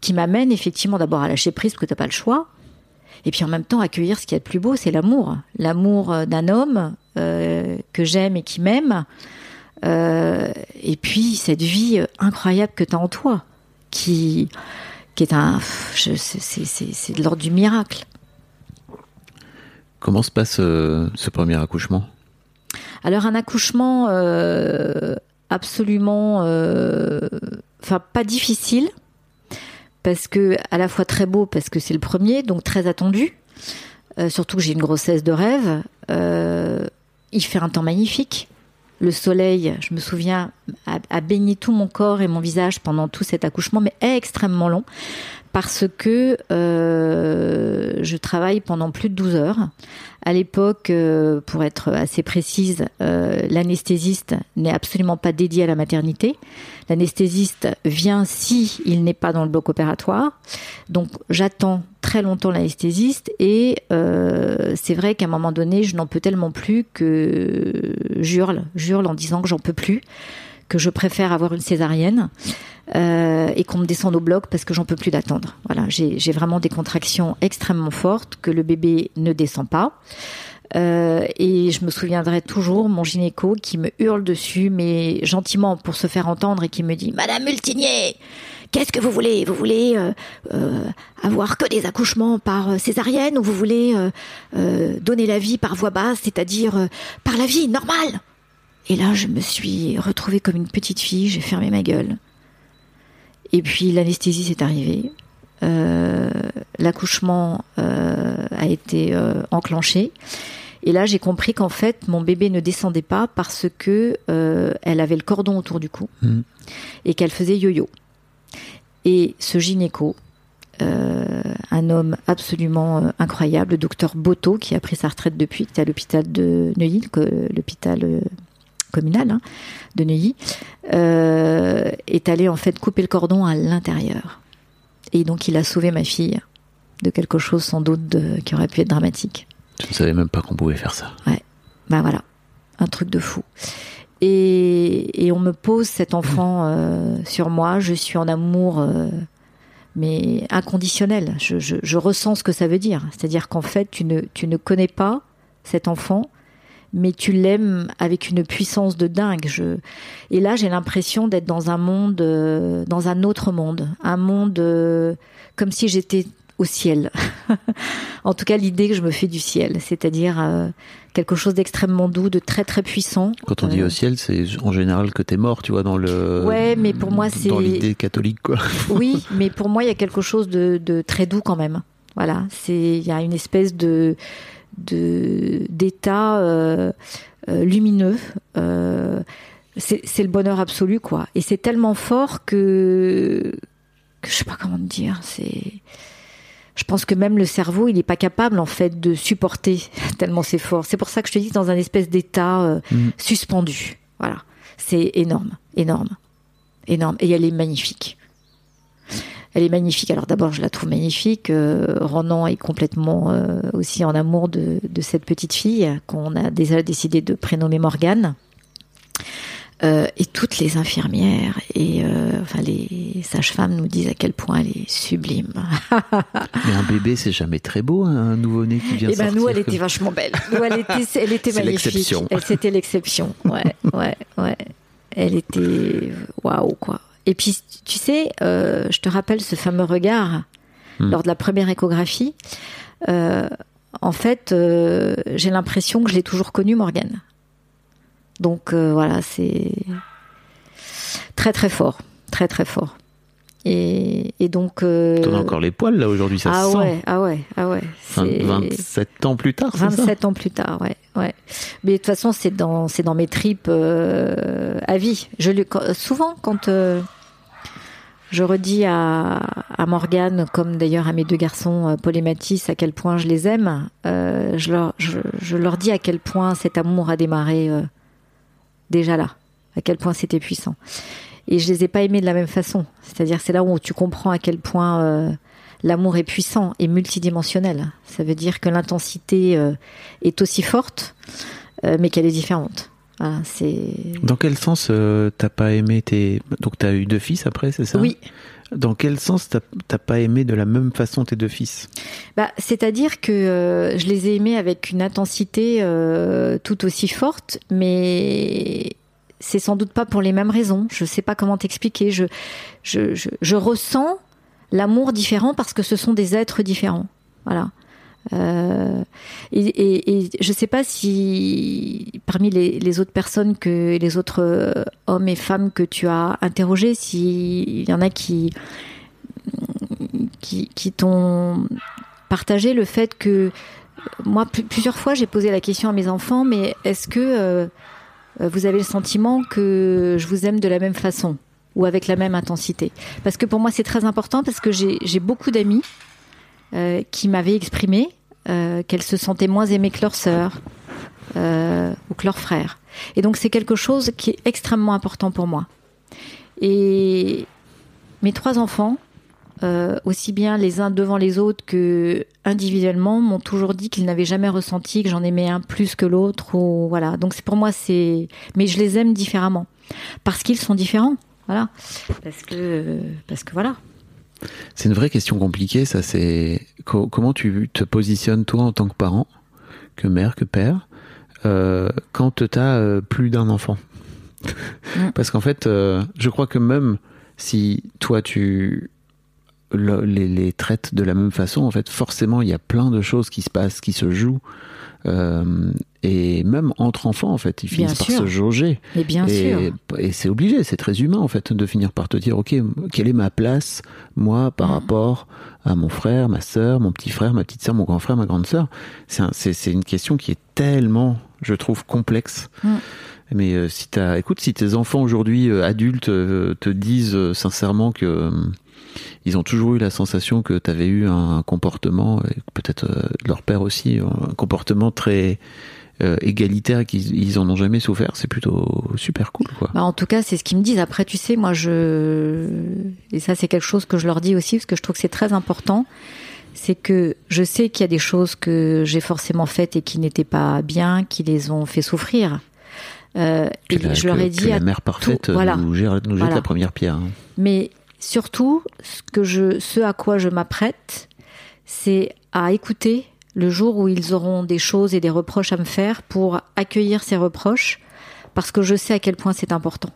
Speaker 3: qui m'amène effectivement d'abord à lâcher prise parce que t'as pas le choix. Et puis en même temps, accueillir ce qu'il y a de plus beau, c'est l'amour. L'amour euh, d'un homme euh, que j'aime et qui m'aime. Euh, et puis cette vie incroyable que tu as en toi, qui, qui est un. c'est- C'est c'est- c'est de l'ordre du miracle.
Speaker 5: Comment se passe euh, ce premier accouchement?
Speaker 3: Alors un accouchement absolument, enfin pas difficile parce que à la fois très beau parce que c'est le premier, donc très attendu. Euh, surtout que j'ai une grossesse de rêve. Euh, il fait un temps magnifique. Le soleil, je me souviens, a, a baigné tout mon corps et mon visage pendant tout cet accouchement, mais extrêmement long, parce que euh, je travaille pendant plus de 12 heures. À l'époque, euh, pour être assez précise, euh, l'anesthésiste n'est absolument pas dédié à la maternité. L'anesthésiste vient si il n'est pas dans le bloc opératoire. Donc j'attends très longtemps l'anesthésiste et c'est vrai qu'à un moment donné, je n'en peux tellement plus que j'hurle, j'hurle en disant que j'en peux plus, que je préfère avoir une césarienne euh, et qu'on me descende au bloc parce que j'en peux plus d'attendre. Voilà, j'ai vraiment des contractions extrêmement fortes que le bébé ne descend pas. Euh, et je me souviendrai toujours mon gynéco qui me hurle dessus, mais gentiment pour se faire entendre et qui me dit Madame Multinier, qu'est-ce que vous voulez? Vous voulez euh, euh, avoir que des accouchements par euh, césarienne ou vous voulez euh, euh, donner la vie par voie basse, c'est-à-dire par la vie normale? Et là, je me suis retrouvée comme une petite fille, j'ai fermé ma gueule. Et puis l'anesthésie s'est arrivée. Euh, L'accouchement euh, a été euh, enclenché. Et là, j'ai compris qu'en fait, mon bébé ne descendait pas parce que euh, elle avait le cordon autour du cou
Speaker 5: Mhm.
Speaker 3: et qu'elle faisait yo-yo. Et ce gynéco, euh, un homme absolument euh, incroyable, le docteur Boto, qui a pris sa retraite depuis, qui était à l'hôpital de Neuilly, l'hôpital euh, communal hein, de Neuilly, euh, est allé en fait couper le cordon à l'intérieur. Et donc il a sauvé ma fille de quelque chose sans doute de- qui aurait pu être dramatique.
Speaker 5: Je ne savais même pas qu'on pouvait faire ça.
Speaker 3: Ben voilà, un truc de fou. Et, et on me pose cet enfant euh, sur moi, je suis en amour, euh, mais inconditionnel. Je, je, je ressens ce que ça veut dire. C'est-à-dire qu'en fait, tu ne, tu ne connais pas cet enfant, mais tu l'aimes avec une puissance de dingue. Je... Et là, j'ai l'impression d'être dans un monde, euh, dans un autre monde, un monde euh, comme si j'étais au ciel. en tout cas, l'idée que je me fais du ciel, c'est-à-dire euh, quelque chose d'extrêmement doux, de très très puissant.
Speaker 5: Quand on dit au ciel, c'est en général que t'es mort, tu vois, dans le.
Speaker 3: Ouais, mais pour moi, c'est-
Speaker 5: Dans l'idée catholique, quoi.
Speaker 3: Oui, mais pour moi, il y a quelque chose de, de très doux quand même. Voilà, c'est il y a une espèce de d'état euh, euh, lumineux. euh, c'est le bonheur absolu, quoi. Et c'est tellement fort que, que je sais pas comment te dire. C'est je pense que même le cerveau, il n'est pas capable en fait de supporter tellement c'est fort. C'est pour ça que je te dis dans un espèce d'état euh,
Speaker 5: Mhm.
Speaker 3: suspendu. Voilà, c'est énorme, énorme, énorme. Et elle est magnifique. Elle est magnifique. Alors d'abord, je la trouve magnifique. Euh, Ronan est complètement euh, aussi en amour de, de cette petite fille qu'on a déjà décidé de prénommer Morgane. Euh, et toutes les infirmières et euh, enfin les sages-femmes nous disent à quel point elle est sublime.
Speaker 5: Mais un bébé, c'est jamais très beau, hein, un nouveau-né qui vient
Speaker 3: Et ben nous, elle était vachement belle. Nous, elle était, elle était magnifique.
Speaker 5: l'exception.
Speaker 3: Elle- C'était l'exception. Ouais, ouais, ouais. Elle était waouh quoi. Et puis tu sais, euh, je te rappelle ce fameux regard
Speaker 5: Hmm.
Speaker 3: lors de la première échographie. Euh, en fait, euh, j'ai l'impression que je l'ai toujours connue, Morgane. Donc voilà, c'est très très fort, très très fort. Et, et donc.
Speaker 5: T'en as encore les poils, là, aujourd'hui, ça
Speaker 3: ah
Speaker 5: se sent.
Speaker 3: ouais, ah ouais, ah ouais.
Speaker 5: Vingt-
Speaker 3: c'est-
Speaker 5: 27 ans plus tard, c'est ça?
Speaker 3: 27 ans plus tard, ouais, ouais. Mais de toute façon, c'est dans, c'est dans mes tripes à vie. Je souvent, quand je redis à, à Morgane, comme d'ailleurs à mes deux garçons, euh, Paul à quel point je les aime, euh, je, leur, dis à quel point cet amour a démarré euh, déjà là, à quel point c'était puissant. Et je les ai pas aimés de la même façon. C'est-à-dire, c'est là où tu comprends à quel point l'amour est puissant et multidimensionnel. Ça veut dire que l'intensité est aussi forte, mais qu'elle est différente. Voilà,
Speaker 5: Dans quel sens euh, t'as pas aimé tes. Donc t'as eu deux fils après, c'est ça?
Speaker 3: Oui.
Speaker 5: Dans quel sens t'as t'as pas aimé de la même façon tes deux fils?
Speaker 3: Bah, c'est-à-dire que euh, je les ai aimés avec une intensité euh, tout aussi forte, mais c'est sans doute pas pour les mêmes raisons. Je sais pas comment t'expliquer. Je, je, je, je ressens l'amour différent parce que ce sont des êtres différents. Voilà. Euh, et, je sais pas si parmi les, autres personnes que les autres euh, hommes et femmes que tu as interrogés, s'il y en a qui qui, t'ont partagé le fait que moi pl- plusieurs fois j'ai posé la question à mes enfants mais est-ce que euh, vous avez le sentiment que je vous aime de la même façon ou avec la même intensité? Parce que pour moi c'est très important parce que j'ai beaucoup d'amis euh, qui m'avaient exprimé euh, qu'elles se sentaient moins aimées que leur sœur euh, ou que leur frère et donc c'est quelque chose qui est extrêmement important pour moi et mes trois enfants aussi bien les uns devant les autres que individuellement, m'ont toujours dit qu'ils n'avaient jamais ressenti que j'en aimais un plus que l'autre. Ou voilà. Donc c'est pour moi c'est, mais je les aime différemment parce qu'ils sont différents. Voilà. Parce que parce que voilà.
Speaker 5: C'est une vraie question compliquée, ça. C'est co- comment tu te positionnes toi en tant que parent, que mère, que père, euh, quand tu as plus d'un enfant?
Speaker 3: Mm.
Speaker 5: Parce qu'en fait, euh, je crois que même si toi tu le- les, les traites de la même façon, en fait, forcément, il y a plein de choses qui se passent, qui se jouent. Et même entre enfants, en fait, ils
Speaker 3: Bien
Speaker 5: finissent par se jauger.
Speaker 3: Mais bien
Speaker 5: et,
Speaker 3: sûr.
Speaker 5: et c'est obligé, c'est très humain en fait de finir par te dire ok quelle est ma place moi par
Speaker 3: Mm.
Speaker 5: rapport à mon frère, ma sœur, mon petit frère, ma petite sœur, mon grand frère, ma grande sœur. C'est un- une question qui est tellement je trouve complexe.
Speaker 3: Mm.
Speaker 5: Mais euh, si t'as écoute si tes enfants aujourd'hui euh, adultes euh, te disent sincèrement que ils ont toujours eu la sensation que tu avais eu un comportement, et peut-être leur père aussi, un comportement très euh, égalitaire et qu'ils ils en ont jamais souffert, c'est plutôt super cool, quoi.
Speaker 3: Bah, en tout cas, c'est ce qu'ils me disent. Après, tu sais, moi, je et ça, c'est quelque chose que je leur dis aussi parce que je trouve que c'est très important. C'est que je sais qu'il y a des choses que j'ai forcément faites et qui n'étaient pas bien, qui les ont fait souffrir. Euh,
Speaker 5: Que
Speaker 3: et
Speaker 5: la-
Speaker 3: je leur
Speaker 5: que-
Speaker 3: ai
Speaker 5: que
Speaker 3: dit
Speaker 5: la
Speaker 3: à
Speaker 5: mère parfaite
Speaker 3: tout- voilà.
Speaker 5: nous, gère- nous jette
Speaker 3: Voilà.
Speaker 5: la première pierre. hein.
Speaker 3: Mais surtout, ce que je, ce à quoi je m'apprête, c'est à écouter le jour où ils auront des choses et des reproches à me faire pour accueillir ces reproches, parce que je sais à quel point c'est important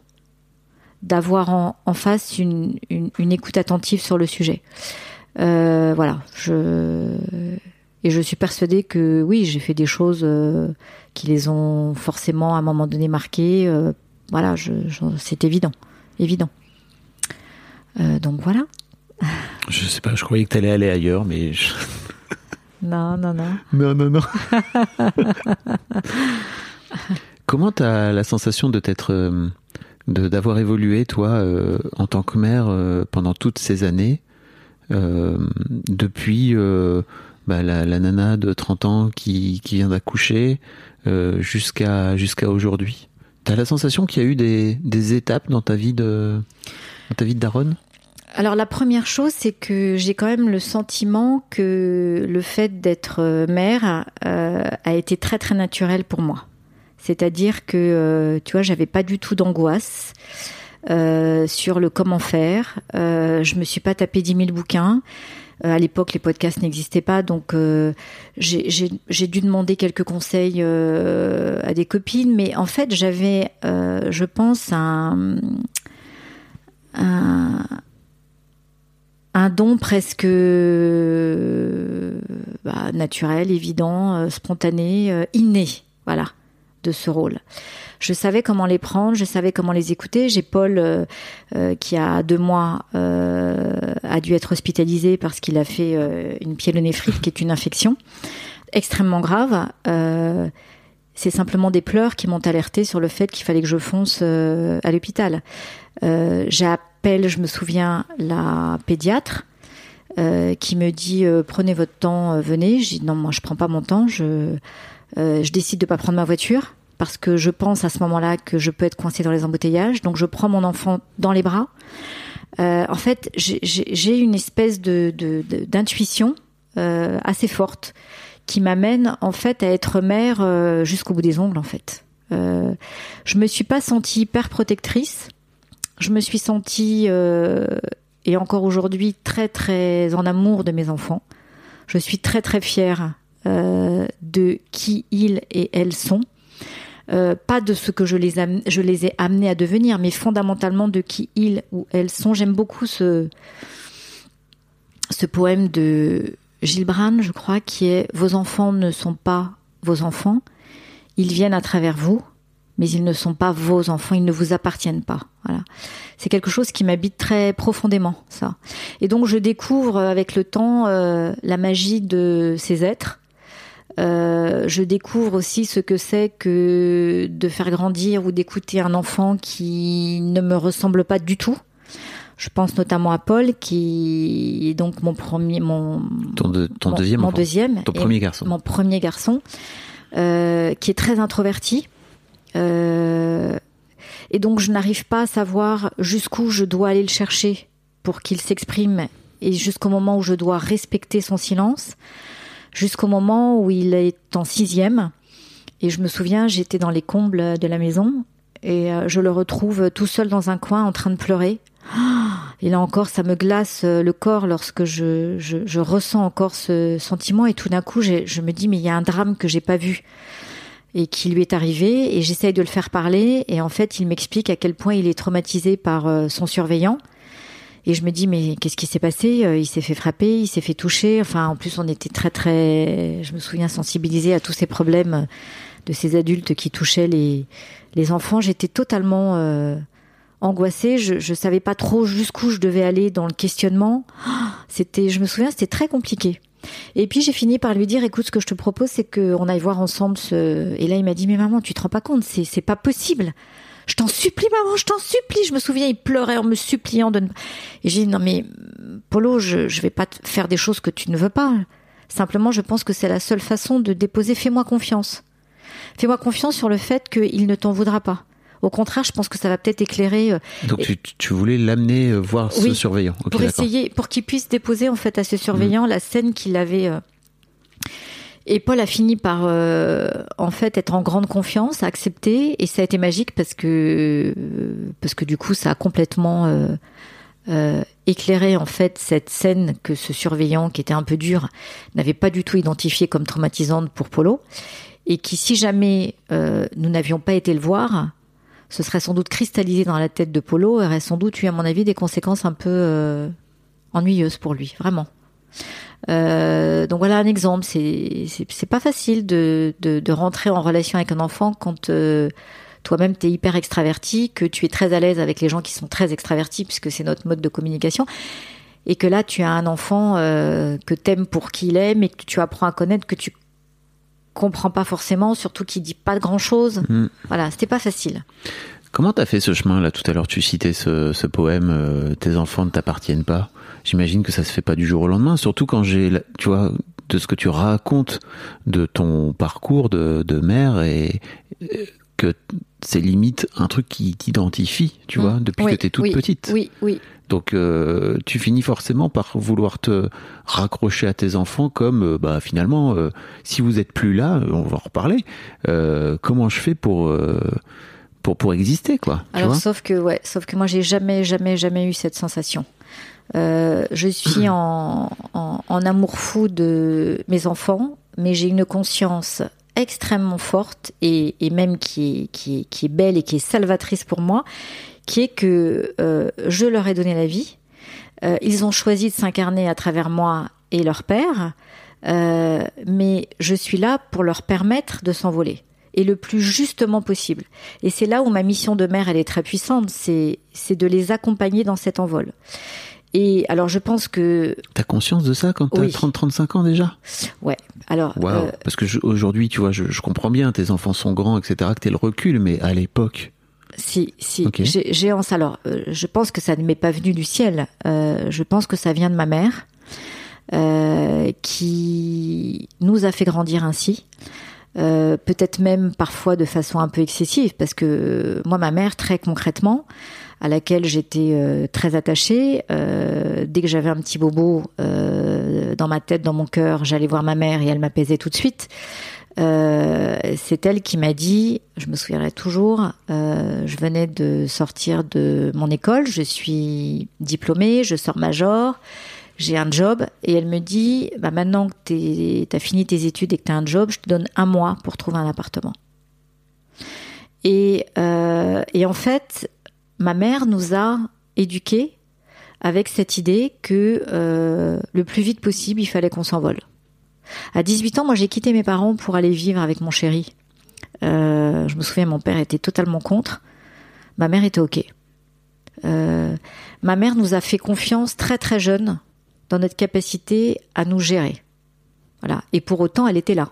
Speaker 3: d'avoir en, face une, écoute attentive sur le sujet. Euh, voilà, et je suis persuadée que oui, j'ai fait des choses euh, qui les ont forcément à un moment donné marquées. euh, voilà, c'est évident, évident. Donc voilà.
Speaker 5: Je sais pas, je croyais que t'allais aller ailleurs, mais
Speaker 3: Non, non, non.
Speaker 5: non, non, non. Comment t'as la sensation de t'être, euh, de d'avoir évolué toi euh, en tant que mère euh, pendant toutes ces années, euh, depuis euh, bah, la, la nana de 30 ans qui, qui vient d'accoucher euh, jusqu'à jusqu'à aujourd'hui? T'as la sensation qu'il y a eu des, des étapes dans ta vie de dans ta vie de daronne?
Speaker 3: Alors la première chose, c'est que j'ai quand même le sentiment que le fait d'être euh, mère euh, a été très très naturel pour moi. C'est-à-dire que, euh, tu vois, j'avais pas du tout d'angoisse sur le comment faire. Je me suis pas tapé 10 000 bouquins. À l'époque, les podcasts n'existaient pas, donc j'ai- dû demander quelques conseils à des copines. Mais en fait, j'avais, je pense, un, un don presque euh, bah, naturel, évident, euh, spontané, euh, inné, voilà, de ce rôle. Je savais comment les prendre, je savais comment les écouter. J'ai Paul euh, qui a deux mois euh, a dû être hospitalisé parce qu'il a fait une pyélonéphrite qui est une infection extrêmement grave. C'est simplement des pleurs qui m'ont alerté sur le fait qu'il fallait que je fonce à l'hôpital. Euh, Je me souviens, la pédiatre euh, qui me dit euh, prenez votre temps, euh, venez. Je dis non, moi je prends pas mon temps. Je, je décide de pas prendre ma voiture parce que je pense à ce moment-là que je peux être coincée dans les embouteillages. Donc je prends mon enfant dans les bras. En fait, j'ai- une espèce de d'intuition assez forte qui m'amène en fait à être mère jusqu'au bout des ongles en fait. Je me suis pas sentie hyper protectrice. Je me suis sentie euh, et encore aujourd'hui très très en amour de mes enfants. Je suis très très fière euh, de qui ils et elles sont. Euh, pas de ce que je les, je les ai amenés à devenir, mais fondamentalement de qui ils ou elles sont. J'aime beaucoup ce, ce poème de Gilles je crois, qui est Vos enfants ne sont pas vos enfants, ils viennent à travers vous, mais ils ne sont pas vos enfants, ils ne vous appartiennent pas. Voilà. C'est quelque chose qui m'habite très profondément, ça. Et donc je découvre euh, avec le temps euh, la magie de ces êtres. Euh, je découvre aussi ce que c'est que de faire grandir ou d'écouter un enfant qui ne me ressemble pas du tout. Je pense notamment à Paul, qui est donc mon premier, mon
Speaker 5: Ton, de- ton
Speaker 3: mon-
Speaker 5: deuxième
Speaker 3: mon
Speaker 5: enfant.
Speaker 3: deuxième,
Speaker 5: Ton premier garçon.
Speaker 3: mon premier garçon, euh, qui est très introverti. Euh, et donc je n'arrive pas à savoir jusqu'où je dois aller le chercher pour qu'il s'exprime et jusqu'au moment où je dois respecter son silence, jusqu'au moment où il est en sixième. Et je me souviens, j'étais dans les combles de la maison et euh, je le retrouve tout seul dans un coin en train de pleurer. Et là encore, ça me glace euh, le corps lorsque je, je, je ressens encore ce sentiment. Et tout d'un coup, j'ai- je me dis, mais il y a un drame que j'ai pas vu et qui lui est arrivé. Et j'essaye de le faire parler. Et en fait, il m'explique à quel point il est traumatisé par euh, son surveillant. Et je me dis, mais qu'est-ce qui s'est passé? Euh, Il s'est fait frapper, il s'est fait toucher. Enfin, en plus, on était très, très, je me souviens, sensibilisés à tous ces problèmes de ces adultes qui touchaient les, les enfants. J'étais totalement euh, angoissée. Je, je savais pas trop jusqu'où je devais aller dans le questionnement. Ah, C'était, je me souviens, c'était très compliqué. Et puis j'ai fini par lui dire, écoute, ce que je te propose, c'est qu'on aille voir ensemble ce. Et là, il m'a dit, mais maman, tu te rends pas compte, c'est pas possible. Je t'en supplie, maman, je t'en supplie. Je me souviens, il pleurait en me suppliant de. ne- Et j'ai dit, non mais Polo, je je vais pas te faire des choses que tu ne veux pas. Simplement, je pense que c'est la seule façon de déposer. Fais-moi confiance. Fais-moi confiance sur le fait qu'il ne t'en voudra pas. Au contraire, je pense que ça va peut-être éclairer euh,
Speaker 5: Donc tu, tu voulais l'amener euh, voir ce surveillant.
Speaker 3: Pour essayer, pour qu'il puisse déposer en fait à ce surveillant la scène qu'il avait. euh. Et Paul a fini par euh, en fait être en grande confiance, accepter, et ça a été magique parce que euh, parce que du coup ça a complètement euh, éclairé en fait cette scène que ce surveillant qui était un peu dur n'avait pas du tout identifié comme traumatisante pour Polo, et qui si jamais nous n'avions pas été le voir, ce serait sans doute cristallisé dans la tête de Polo et aurait sans doute eu, à mon avis, des conséquences un peu euh, ennuyeuses pour lui, vraiment. Euh, donc voilà un exemple. C'est pas facile de, de rentrer en relation avec un enfant quand euh, toi-même tu es hyper extraverti, que tu es très à l'aise avec les gens qui sont très extravertis puisque c'est notre mode de communication. Et que là, tu as un enfant que t'aimes pour qui il est, mais que tu apprends à connaître, que tu comprends pas forcément, surtout qui dit pas grand chose.
Speaker 5: Mm.
Speaker 3: Voilà, c'était pas facile.
Speaker 5: Comment t'as fait ce chemin là Tout à l'heure, tu citais ce, ce poème euh, "Tes enfants ne t'appartiennent pas". J'imagine que ça se fait pas du jour au lendemain, surtout quand j'ai, tu vois, de ce que tu racontes de ton parcours de, de mère et et que c'est limite un truc qui t'identifie, tu vois, depuis
Speaker 3: Mm. Oui,
Speaker 5: que t'es toute
Speaker 3: oui,
Speaker 5: petite.
Speaker 3: Oui, oui.
Speaker 5: Donc euh, tu finis forcément par vouloir te raccrocher à tes enfants comme euh, bah finalement euh, si vous êtes plus là, on va en reparler. comment je fais pour pour pour exister quoi tu
Speaker 3: Alors
Speaker 5: vois?
Speaker 3: sauf que ouais, sauf que moi j'ai jamais jamais jamais eu cette sensation. Je suis en, en, en amour fou de mes enfants, mais j'ai une conscience extrêmement forte et, et même qui est, qui, est, qui est belle et qui est salvatrice pour moi, qui est que euh, je leur ai donné la vie. Euh, ils ont choisi de s'incarner à travers moi et leur père, euh, mais je suis là pour leur permettre de s'envoler et le plus justement possible. Et c'est là où ma mission de mère, elle est très puissante, c'est de les accompagner dans cet envol. Et alors je pense que
Speaker 5: T'as conscience de ça quand t'as
Speaker 3: Oui.
Speaker 5: 30-35 ans déjà?
Speaker 3: Ouais. Alors euh,
Speaker 5: Parce que aujourd'hui, tu vois, je, je comprends bien, tes enfants sont grands, etc., que t'es le recul, mais à l'époque,
Speaker 3: Si, si.
Speaker 5: Ok.
Speaker 3: J'ai j'ai en alors, euh, je pense que ça ne m'est pas venu du ciel. Euh, je pense que ça vient de ma mère, euh, qui nous a fait grandir ainsi. Peut-être même parfois de façon un peu excessive, parce que moi, ma mère, très concrètement, à laquelle j'étais très attachée, dès que j'avais un petit bobo dans ma tête, dans mon cœur, j'allais voir ma mère et elle m'apaisait tout de suite. Euh, c'est elle qui m'a dit, je me souviendrai toujours, euh, je venais de sortir de mon école, je suis diplômée, je sors major, j'ai un job, et elle me dit, bah maintenant que tu as fini tes études et que tu as un job, je te donne un mois pour trouver un appartement. Et, euh, et en fait, ma mère nous a éduqués avec cette idée que euh, le plus vite possible, il fallait qu'on s'envole. À 18 ans, moi, j'ai quitté mes parents pour aller vivre avec mon chéri. Euh, je me souviens, mon père était totalement contre. Ma mère était OK. Euh, ma mère nous a fait confiance très très jeune dans notre capacité à nous gérer. Et pour autant, elle était là.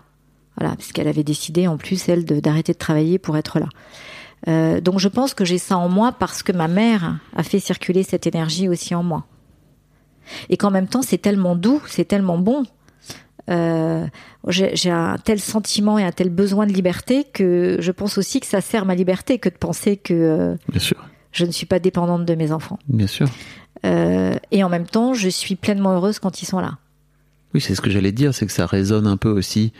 Speaker 3: Voilà, puisqu'elle avait décidé en plus elle d'arrêter de, travailler pour être là. Euh, donc je pense que j'ai ça en moi parce que ma mère a fait circuler cette énergie aussi en moi. Et qu'en même temps, c'est tellement doux, c'est tellement bon. Euh, j'ai un tel sentiment et un tel besoin de liberté que je pense aussi que ça sert ma liberté que de penser que euh,
Speaker 5: bien sûr,
Speaker 3: je ne suis pas dépendante de mes enfants.
Speaker 5: bien sûr.
Speaker 3: Euh, et en même temps, je suis pleinement heureuse quand ils sont là.
Speaker 5: Oui, c'est ce que j'allais dire, c'est que ça résonne un peu aussi.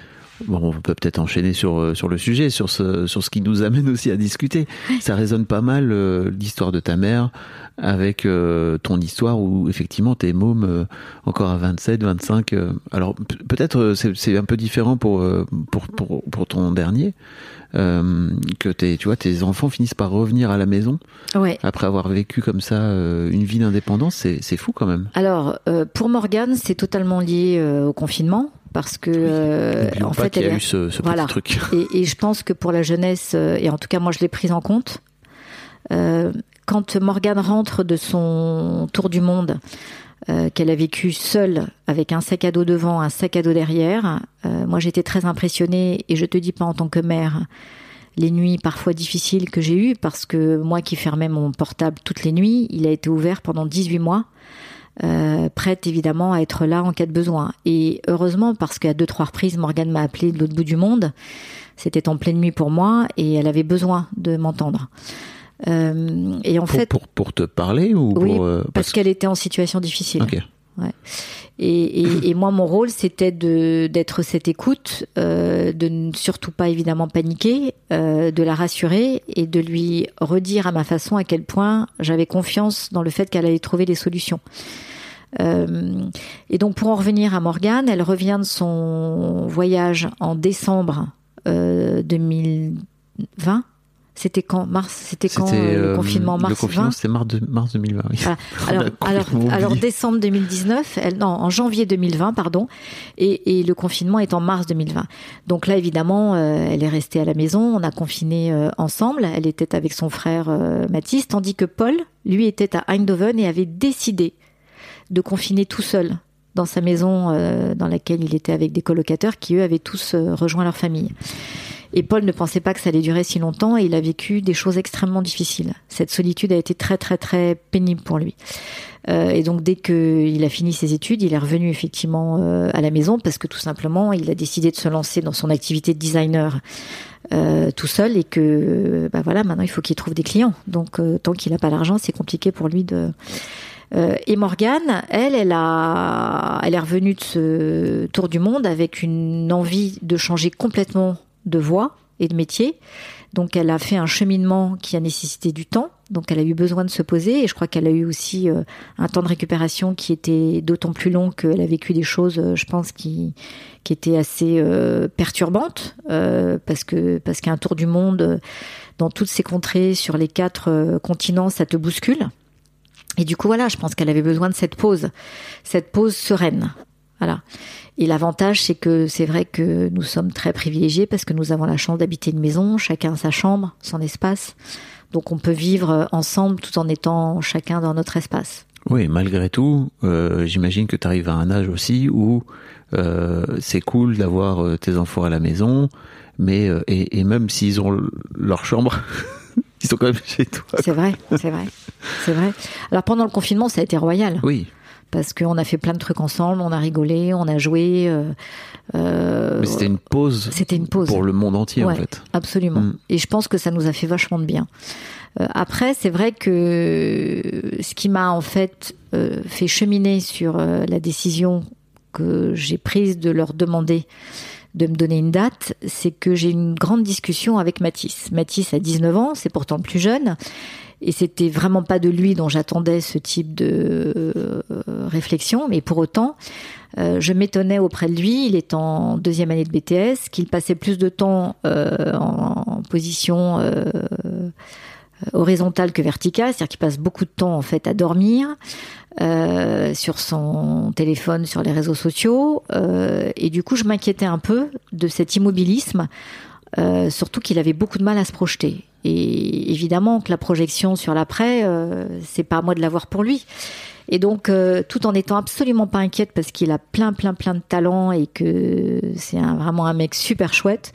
Speaker 5: Bon, on peut peut-être enchaîner sur euh, sur le sujet, sur ce sur ce qui nous amène aussi à discuter. Ça résonne pas mal euh, l'histoire de ta mère avec euh, ton histoire où effectivement t'es môme euh, encore à 27, 25. euh, alors pe- peut-être c'est un peu différent pour pour pour pour ton dernier que tes tu vois tes enfants finissent par revenir à la maison
Speaker 3: Ouais.
Speaker 5: après avoir vécu comme ça une vie d'indépendance. C'est c'est fou quand même.
Speaker 3: Alors, pour Morgane, c'est totalement lié au confinement parce que euh, en
Speaker 5: pas
Speaker 3: fait,
Speaker 5: y a eu ce, ce
Speaker 3: voilà.
Speaker 5: petit truc.
Speaker 3: Et, et je pense que pour la jeunesse, euh, et en tout cas moi je l'ai prise en compte, euh, quand Morgane rentre de son tour du monde, euh, qu'elle a vécu seule avec un sac à dos devant, un sac à dos derrière, moi j'étais très impressionnée et je te dis pas en tant que mère les nuits parfois difficiles que j'ai eues parce que moi qui fermais mon portable toutes les nuits, il a été ouvert pendant 18 mois. Euh, prête évidemment à être là en cas de besoin. Et heureusement, parce qu'à deux, trois reprises, Morgane m'a appelé de l'autre bout du monde. C'était en pleine nuit pour moi et elle avait besoin de m'entendre. Euh, et en
Speaker 5: pour,
Speaker 3: fait,
Speaker 5: pour, pour te parler ou
Speaker 3: oui,
Speaker 5: pour, euh,
Speaker 3: parce qu'elle était en situation difficile. Et, moi, mon rôle, c'était d'être cette écoute, euh, de ne surtout pas évidemment paniquer, euh, de la rassurer et de lui redire à ma façon à quel point j'avais confiance dans le fait qu'elle allait trouver des solutions. Euh, et donc, pour en revenir à Morgane, elle revient de son voyage en décembre euh, 2020. C'était quand Mars C'était quand euh, le
Speaker 5: euh,
Speaker 3: confinement
Speaker 5: Le
Speaker 3: Mars
Speaker 5: confinement,
Speaker 3: 20
Speaker 5: c'était mars, mars 2020. oui.
Speaker 3: Voilà.
Speaker 5: On a
Speaker 3: Alors, alors, alors décembre 2019, elle, non, en janvier 2020, pardon, et, et le confinement est en mars 2020. Donc là, évidemment, euh, elle est restée à la maison, on a confiné ensemble. Elle était avec son frère Mathis, tandis que Paul, lui, était à Eindhoven et avait décidé de confiner tout seul dans sa maison euh, dans laquelle il était avec des colocataires qui, eux, avaient tous euh, rejoint leur famille. Et Paul ne pensait pas que ça allait durer si longtemps et il a vécu des choses extrêmement difficiles. Cette solitude a été très très très pénible pour lui. Euh, et donc dès qu'il a fini ses études, il est revenu effectivement euh, à la maison parce que tout simplement il a décidé de se lancer dans son activité de designer euh, tout seul et que bah voilà maintenant il faut qu'il trouve des clients. Donc euh, tant qu'il n'a pas l'argent, c'est compliqué pour lui de euh, et Morgane, elle, elle a, elle est revenue de ce tour du monde avec une envie de changer complètement de voie et de métier. Donc, elle a fait un cheminement qui a nécessité du temps. Donc, elle a eu besoin de se poser et je crois qu'elle a eu aussi euh, un temps de récupération qui était d'autant plus long qu'elle a vécu des choses, euh, je pense, qui, qui étaient assez euh, perturbantes parce que parce qu'un tour du monde dans toutes ces contrées sur les quatre continents, ça te bouscule. Et du coup, voilà, je pense qu'elle avait besoin de cette pause, cette pause sereine. Voilà. Et l'avantage, c'est que c'est vrai que nous sommes très privilégiés parce que nous avons la chance d'habiter une maison, chacun sa chambre, son espace. Donc on peut vivre ensemble tout en étant chacun dans notre espace.
Speaker 5: Oui, malgré tout, euh, j'imagine que tu arrives à un âge aussi où euh, c'est cool d'avoir euh, tes enfants à la maison, mais euh, et, et même s'ils ont leur chambre, ils sont quand même chez toi.
Speaker 3: C'est vrai, c'est vrai, c'est vrai. Alors pendant le confinement, ça a été royal.
Speaker 5: Oui,
Speaker 3: parce qu'on a fait plein de trucs ensemble, on a rigolé, on a joué. euh, euh,
Speaker 5: mais c'était une pause.
Speaker 3: C'était une pause.
Speaker 5: pour le monde entier en fait.
Speaker 3: Absolument.
Speaker 5: Mm.
Speaker 3: Et je pense que ça nous a fait vachement de bien. Euh, après, c'est vrai que ce qui m'a en fait fait cheminer sur la décision que j'ai prise de leur demander de me donner une date, c'est que j'ai une grande discussion avec Mathis. Mathis a 19 ans, c'est pourtant le plus jeune. Et c'était vraiment pas de lui dont j'attendais ce type de euh, réflexion, mais pour autant, euh, je m'étonnais auprès de lui. Il est en deuxième année de BTS, qu'il passait plus de temps euh, en, position horizontale que verticale, c'est-à-dire qu'il passe beaucoup de temps en fait à dormir sur son téléphone, sur les réseaux sociaux, et du coup, je m'inquiétais un peu de cet immobilisme. Surtout qu'il avait beaucoup de mal à se projeter. Et évidemment que la projection sur l'après, euh, c'est pas à moi de l'avoir pour lui. Et donc, euh, tout en étant absolument pas inquiète parce qu'il a plein, plein, plein de talents et que c'est un, vraiment un mec super chouette.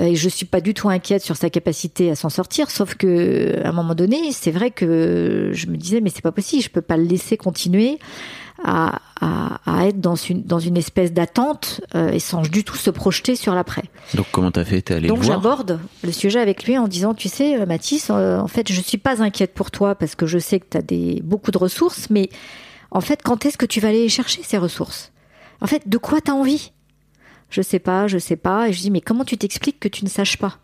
Speaker 3: euh, et je suis pas du tout inquiète sur sa capacité à s'en sortir. Sauf que, à un moment donné, c'est vrai que je me disais, mais c'est pas possible. Je peux pas le laisser continuer à, à, à être dans une, dans une espèce d'attente euh, et sans du tout se projeter sur l'après.
Speaker 5: Donc comment t'as fait? T'es allé
Speaker 3: Donc j'aborde le sujet avec lui en disant, tu sais, euh, Mathis, euh, en fait, je suis pas inquiète pour toi parce que je sais que tu as des, beaucoup de ressources, mais en fait, quand est-ce que tu vas aller chercher ces ressources? En fait, de quoi tu as envie? Je sais pas, je sais pas. Et je dis, mais comment tu t'expliques que tu ne saches pas?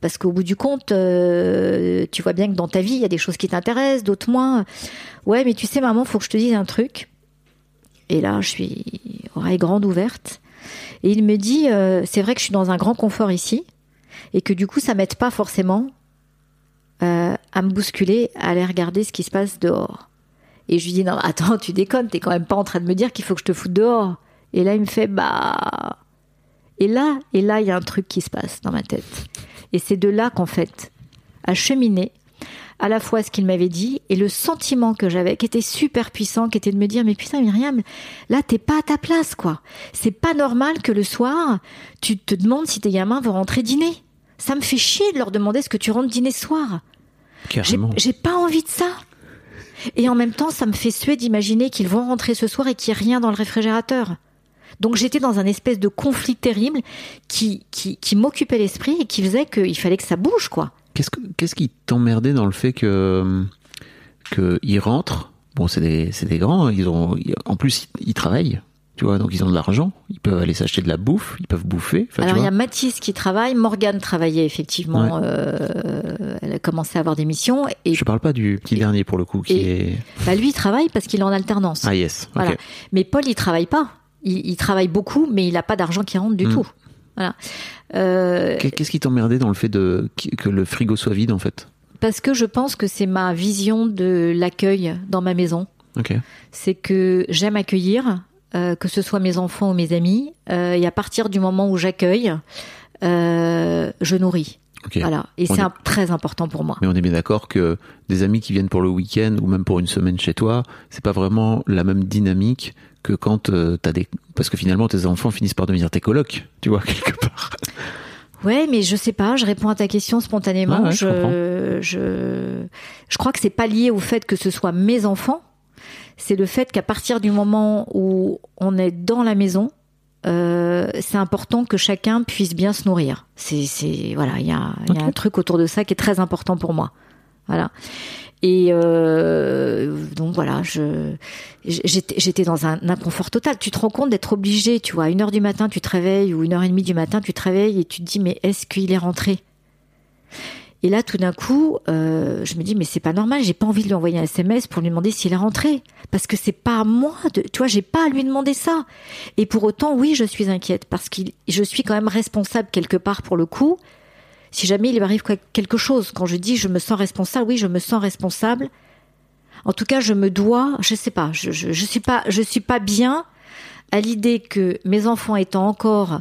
Speaker 3: Parce qu'au bout du compte, euh, tu vois bien que dans ta vie, il y a des choses qui t'intéressent, d'autres moins. Ouais, mais tu sais, maman, faut que je te dise un truc. Et là, je suis oreille grande ouverte. Et il me dit, euh, c'est vrai que je suis dans un grand confort ici, et que du coup, ça m'aide pas forcément euh, à me bousculer, à aller regarder ce qui se passe dehors. Et je lui dis, non, attends, tu déconnes, t'es quand même pas en train de me dire qu'il faut que je te foute dehors. Et là, il me fait, bah... Et là, et là, il y a un truc qui se passe dans ma tête. Et c'est de là qu'en fait, à cheminer, à la fois ce qu'il m'avait dit et le sentiment que j'avais, qui était super puissant, qui était de me dire, mais putain, Myriam, là, t'es pas à ta place, quoi. C'est pas normal que le soir, tu te demandes si tes gamins vont rentrer dîner. Ça me fait chier de leur demander ce que tu rentres dîner ce soir. J'ai pas envie de ça. Et en même temps, ça me fait suer d'imaginer qu'ils vont rentrer ce soir et qu'il n'y ait rien dans le réfrigérateur. Donc j'étais dans un espèce de conflit terrible qui, qui, qui m'occupait l'esprit et qui faisait qu'il fallait que ça bouge, quoi.
Speaker 5: Qu'est-ce que qu'est-ce qui t'emmerdait dans le fait que que ils rentrent? Bon, c'est des c'est des grands. Ils ont en plus ils, ils travaillent. Tu vois, donc ils ont de l'argent. Ils peuvent aller s'acheter de la bouffe. Ils peuvent bouffer. Enfin,
Speaker 3: Alors il y a Mathis qui travaille, Morgane travaillait effectivement, euh, elle a commencé à avoir des missions et
Speaker 5: Je parle pas du petit dernier pour le coup qui
Speaker 3: et-
Speaker 5: est.
Speaker 3: bah, lui il travaille parce qu'il est en alternance.
Speaker 5: Ah yes.
Speaker 3: Voilà. Mais Paul il travaille pas. Il, il travaille beaucoup, mais il n'a pas d'argent qui rentre du
Speaker 5: Mm.
Speaker 3: tout. Voilà. Euh,
Speaker 5: Qu'est- Qu'est-ce qui t'emmerdait dans le fait de que le frigo soit vide en fait?
Speaker 3: Parce que je pense que c'est ma vision de l'accueil dans ma maison. C'est que j'aime accueillir, euh, que ce soit mes enfants ou mes amis, euh, et à partir du moment où j'accueille, je nourris. Voilà, et c'est
Speaker 5: est-
Speaker 3: très important pour moi.
Speaker 5: Mais on est bien d'accord que des amis qui viennent pour le week-end ou même pour une semaine chez toi, c'est pas vraiment la même dynamique que quand euh, t'as des parce que finalement tes enfants finissent par devenir tes colocs, tu vois quelque part.
Speaker 3: Ouais, mais je sais pas, je réponds à ta question spontanément.
Speaker 5: Ouais, je
Speaker 3: je, je, je crois que c'est pas lié au fait que ce soit mes enfants. C'est le fait qu'à partir du moment où on est dans la maison, euh, c'est important que chacun puisse bien se nourrir. C'est, c'est voilà, il y a, y un truc autour de ça qui est très important pour moi. Voilà. Et euh, donc voilà, je j'étais j'étais dans un inconfort total. Tu te rends compte d'être obligé, tu vois, à une heure du matin, tu te réveilles ou une heure et demie du matin, tu te réveilles et tu te dis mais est-ce qu'il est rentré? Et là, tout d'un coup, euh, je me dis mais c'est pas normal. J'ai pas envie de lui envoyer un SMS pour lui demander s'il est rentré parce que c'est pas à moi de, tu vois, j'ai pas à lui demander ça. Et pour autant, oui, je suis inquiète parce que je suis quand même responsable quelque part pour le coup si jamais il lui arrive quelque chose. Quand je dis je me sens responsable, oui, je me sens responsable. En tout cas, je me dois, je sais pas, je, je, je suis pas, je suis pas bien à l'idée que mes enfants étant encore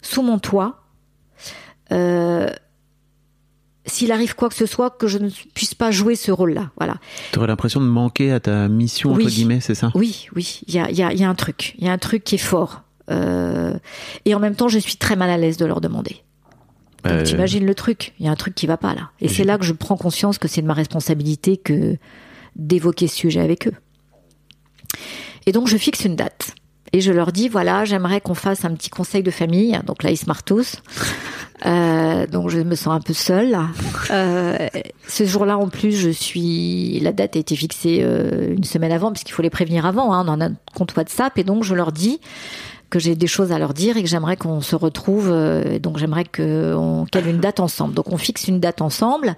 Speaker 3: sous mon toit, euh, s'il arrive quoi que ce soit, que je ne puisse pas jouer ce rôle-là. Voilà.
Speaker 5: T'aurais l'impression de manquer à ta mission entre
Speaker 3: Oui.
Speaker 5: guillemets, c'est ça?
Speaker 3: Oui, oui, il y a, il y, a, il y a un truc, il y a un truc qui est fort. Euh, et en même temps, je suis très mal à l'aise de leur demander.
Speaker 5: Euh,
Speaker 3: T'imagines le truc, il y a un truc qui va pas là. Et c'est là que je prends conscience que c'est de ma responsabilité que d'évoquer ce sujet avec eux. Et donc je fixe une date. Et je leur dis, voilà, j'aimerais qu'on fasse un petit conseil de famille. Donc là, ils se marrent tous. Euh, donc je me sens un peu seule. Euh, ce jour-là, en plus, je suis. La date a été fixée euh, une semaine avant, puisqu'il faut les prévenir avant. Hein, on en a un compte WhatsApp, et donc je leur dis que j'ai des choses à leur dire et que j'aimerais qu'on se retrouve. euh, donc j'aimerais qu'on cale une date ensemble. Donc on fixe une date ensemble.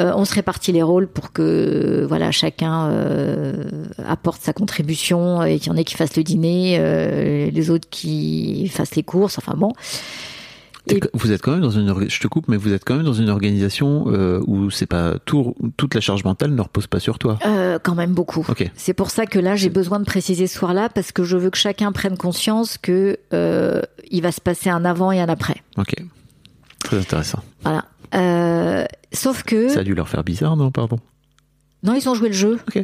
Speaker 3: Euh, on se répartit les rôles pour que voilà chacun euh, apporte sa contribution et qu'il y en ait qui fassent le dîner, euh, les autres qui fassent les courses. Enfin bon. Et-
Speaker 5: Vous êtes quand même dans une je te coupe mais vous êtes quand même dans une organisation où c'est pas tout toute la charge mentale ne repose pas sur toi.
Speaker 3: Quand même beaucoup. C'est pour ça que là, j'ai besoin de préciser ce soir-là parce que je veux que chacun prenne conscience que il va se passer un avant et un après.
Speaker 5: OK. Très intéressant.
Speaker 3: Voilà. Euh, sauf que
Speaker 5: Ça a dû leur faire bizarre, non Pardon.
Speaker 3: non, ils ont joué le jeu.
Speaker 5: Ok.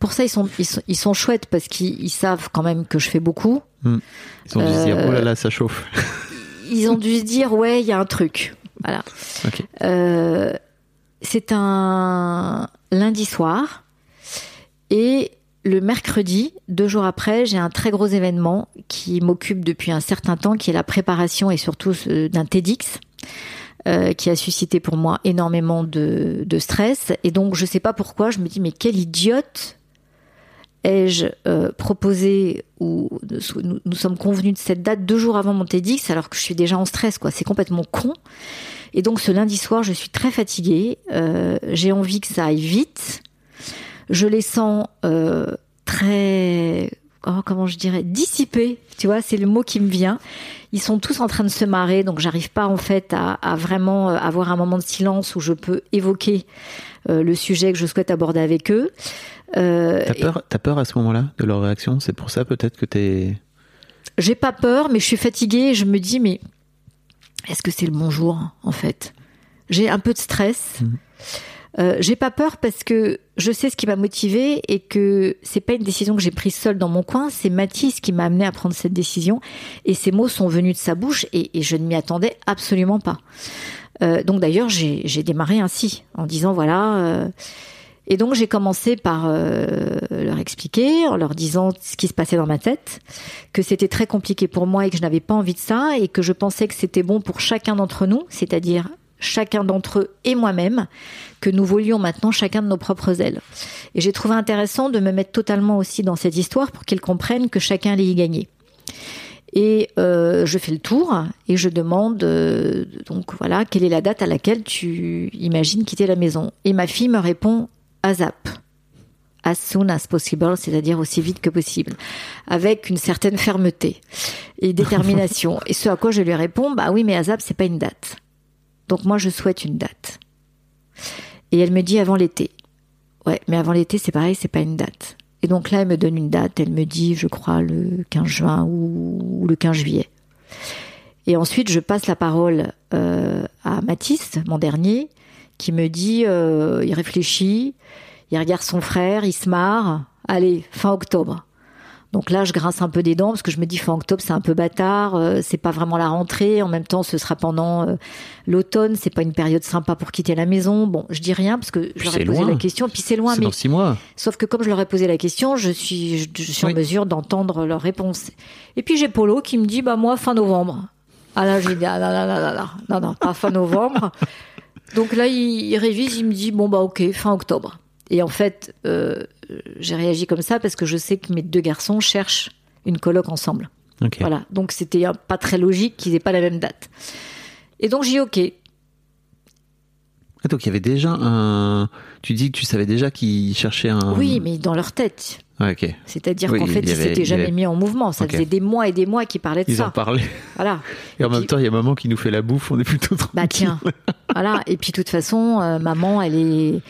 Speaker 3: Pour ça, ils sont ils sont, ils sont chouettes parce qu'ils ils savent quand même que je fais beaucoup.
Speaker 5: Ils ont dû se dire
Speaker 3: Euh,
Speaker 5: oh là là, ça chauffe.
Speaker 3: Ils ont dû se dire ouais, il y a un truc. Voilà. Euh, c'est un lundi soir et le mercredi, deux jours après, j'ai un très gros événement qui m'occupe depuis un certain temps, qui est la préparation et surtout d'un TEDx. Euh, qui a suscité pour moi énormément de, de stress et donc je sais pas pourquoi je me dis mais quelle idiote ai-je euh, proposé ou nous, nous sommes convenus de cette date deux jours avant mon TEDx alors que je suis déjà en stress quoi c'est complètement con et donc ce lundi soir, je suis très fatiguée. Euh, j'ai envie que ça aille vite. Je les sens euh, très, oh, comment je dirais, dissipés. Tu vois, c'est le mot qui me vient. Ils sont tous en train de se marrer, donc j'arrive pas en fait à, à vraiment euh, avoir un moment de silence où je peux évoquer euh, le sujet que je souhaite aborder avec eux. Euh,
Speaker 5: T'as peur, t'as peur à ce moment-là de leur réaction? C'est pour ça peut-être que t'es.
Speaker 3: j'ai pas peur, mais je suis fatiguée et je me dis, mais est-ce que c'est le bon jour, en fait? J'ai un peu de stress. Euh, j'ai pas peur parce que je sais ce qui m'a motivée et que c'est pas une décision que j'ai prise seule dans mon coin, c'est Mathis qui m'a amené à prendre cette décision et ces mots sont venus de sa bouche et, je ne m'y attendais absolument pas. Euh, donc d'ailleurs j'ai démarré ainsi en disant voilà euh, et donc j'ai commencé par leur expliquer, en leur disant ce qui se passait dans ma tête, que c'était très compliqué pour moi et que je n'avais pas envie de ça et que je pensais que c'était bon pour chacun d'entre nous, c'est-à-dire chacun d'entre eux et moi-même, que nous volions maintenant chacun de nos propres ailes. Et j'ai trouvé intéressant de me mettre totalement aussi dans cette histoire pour qu'ils comprennent que chacun allait y gagner. Et euh, je fais le tour et je demande euh, donc voilà quelle est la date à laquelle tu imagines quitter la maison. Et ma fille me répond ASAP. as soon as possible, c'est-à-dire aussi vite que possible, avec une certaine fermeté et détermination. et ce à quoi je lui réponds, bah oui, mais ASAP, c'est pas une date. Donc moi, je souhaite une date. Et elle me dit avant l'été. Ouais, mais avant l'été, c'est pareil, c'est pas une date. Et donc là, elle me donne une date. Elle me dit, je crois, le 15 juin ou, le 15 juillet. Et ensuite, je passe la parole euh, à Mathis, mon dernier, qui me dit, euh, il réfléchit, il regarde son frère, il se marre. Allez, fin octobre. Donc là, je grince un peu des dents parce que je me dis fin octobre, c'est un peu bâtard, euh, c'est pas vraiment la rentrée. En même temps, ce sera pendant euh, l'automne, c'est pas une période sympa pour quitter la maison. Bon, je dis rien parce que je leur ai posé la question. Puis c'est loin,
Speaker 5: mais dans six mois.
Speaker 3: Sauf que comme je leur ai posé la question, je suis, je, suis en mesure d'entendre leur réponse. Et puis j'ai Polo qui me dit, bah moi fin novembre. Ah là, j'ai dit, ah là, là, là, là, non, non, pas fin novembre. Donc là, il, il révise, il me dit, bon bah ok, fin octobre. Et en fait, euh, j'ai réagi comme ça parce que je sais que mes deux garçons cherchent une coloc ensemble. Voilà. Donc c'était pas très logique qu'ils aient pas la même date. Et donc j'ai dit OK.
Speaker 5: Ah, donc il y avait déjà un. Tu dis que tu savais déjà qu'ils cherchaient un.
Speaker 3: Oui, mais dans leur tête.
Speaker 5: ok.
Speaker 3: C'est-à-dire qu'en fait, ils s'étaient jamais mis en mouvement. Ça faisait des mois et des mois qu'ils parlaient de
Speaker 5: ça.
Speaker 3: Ils
Speaker 5: en parlaient.
Speaker 3: Voilà.
Speaker 5: Et, en même temps, il y a maman qui nous fait la bouffe, on est plutôt tranquille.
Speaker 3: Bah tiens. voilà. Et puis, de toute façon, euh, maman, elle est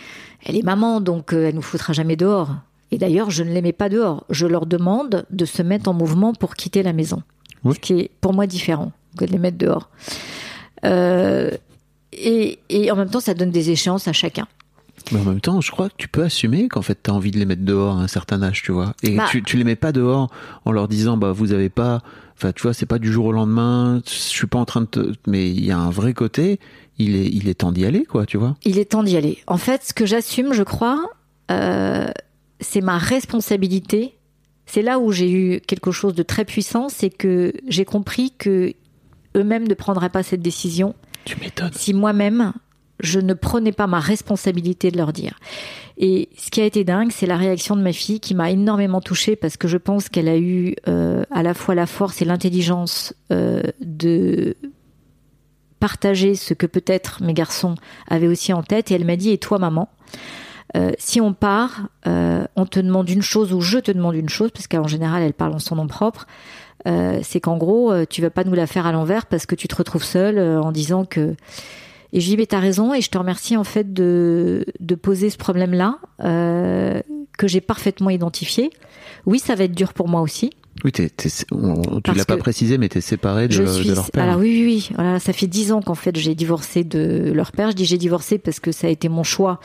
Speaker 3: elle est maman, donc euh, elle nous foutra jamais dehors. Et d'ailleurs, je ne les mets pas dehors. Je leur demande de se mettre en mouvement pour quitter la maison. Ce qui est pour moi différent que de les mettre dehors. Euh, et, en même temps, ça donne des échéances à chacun.
Speaker 5: Mais en même temps, je crois que tu peux assumer qu'en fait, tu as envie de les mettre dehors à un certain âge, tu vois. Et bah tu, tu les mets pas dehors en leur disant, bah, vous avez pas, enfin, tu vois, c'est pas du jour au lendemain, je suis pas en train de te, mais il y a un vrai côté, il est, il est temps d'y aller, quoi, tu vois.
Speaker 3: Il est temps d'y aller. En fait, ce que j'assume, je crois, euh, c'est ma responsabilité. C'est là où j'ai eu quelque chose de très puissant, c'est que j'ai compris que eux-mêmes ne prendraient pas cette décision.
Speaker 5: Tu m'étonnes.
Speaker 3: Si moi-même, je ne prenais pas ma responsabilité de leur dire. Et ce qui a été dingue, c'est la réaction de ma fille qui m'a énormément touchée parce que je pense qu'elle a eu euh, à la fois la force et l'intelligence euh, de partager ce que peut-être mes garçons avaient aussi en tête. Et elle m'a dit, et toi maman, euh, si on part, euh, on te demande une chose ou je te demande une chose, parce qu'en général elle parle en son nom propre, euh, c'est qu'en gros, tu vas pas nous la faire à l'envers parce que tu te retrouves seule en disant que... Et je dis, mais t'as raison, et je te remercie en fait de, de poser ce problème-là, que j'ai parfaitement identifié. Oui, ça va être dur pour moi aussi,
Speaker 5: oui, tu tu l'as pas précisé, mais tu es séparée de, de, leur père.
Speaker 3: Alors oui, oui, oui. Voilà, ça fait dix ans qu'en fait j'ai divorcé de leur père. Je dis j'ai divorcé parce que ça a été mon choix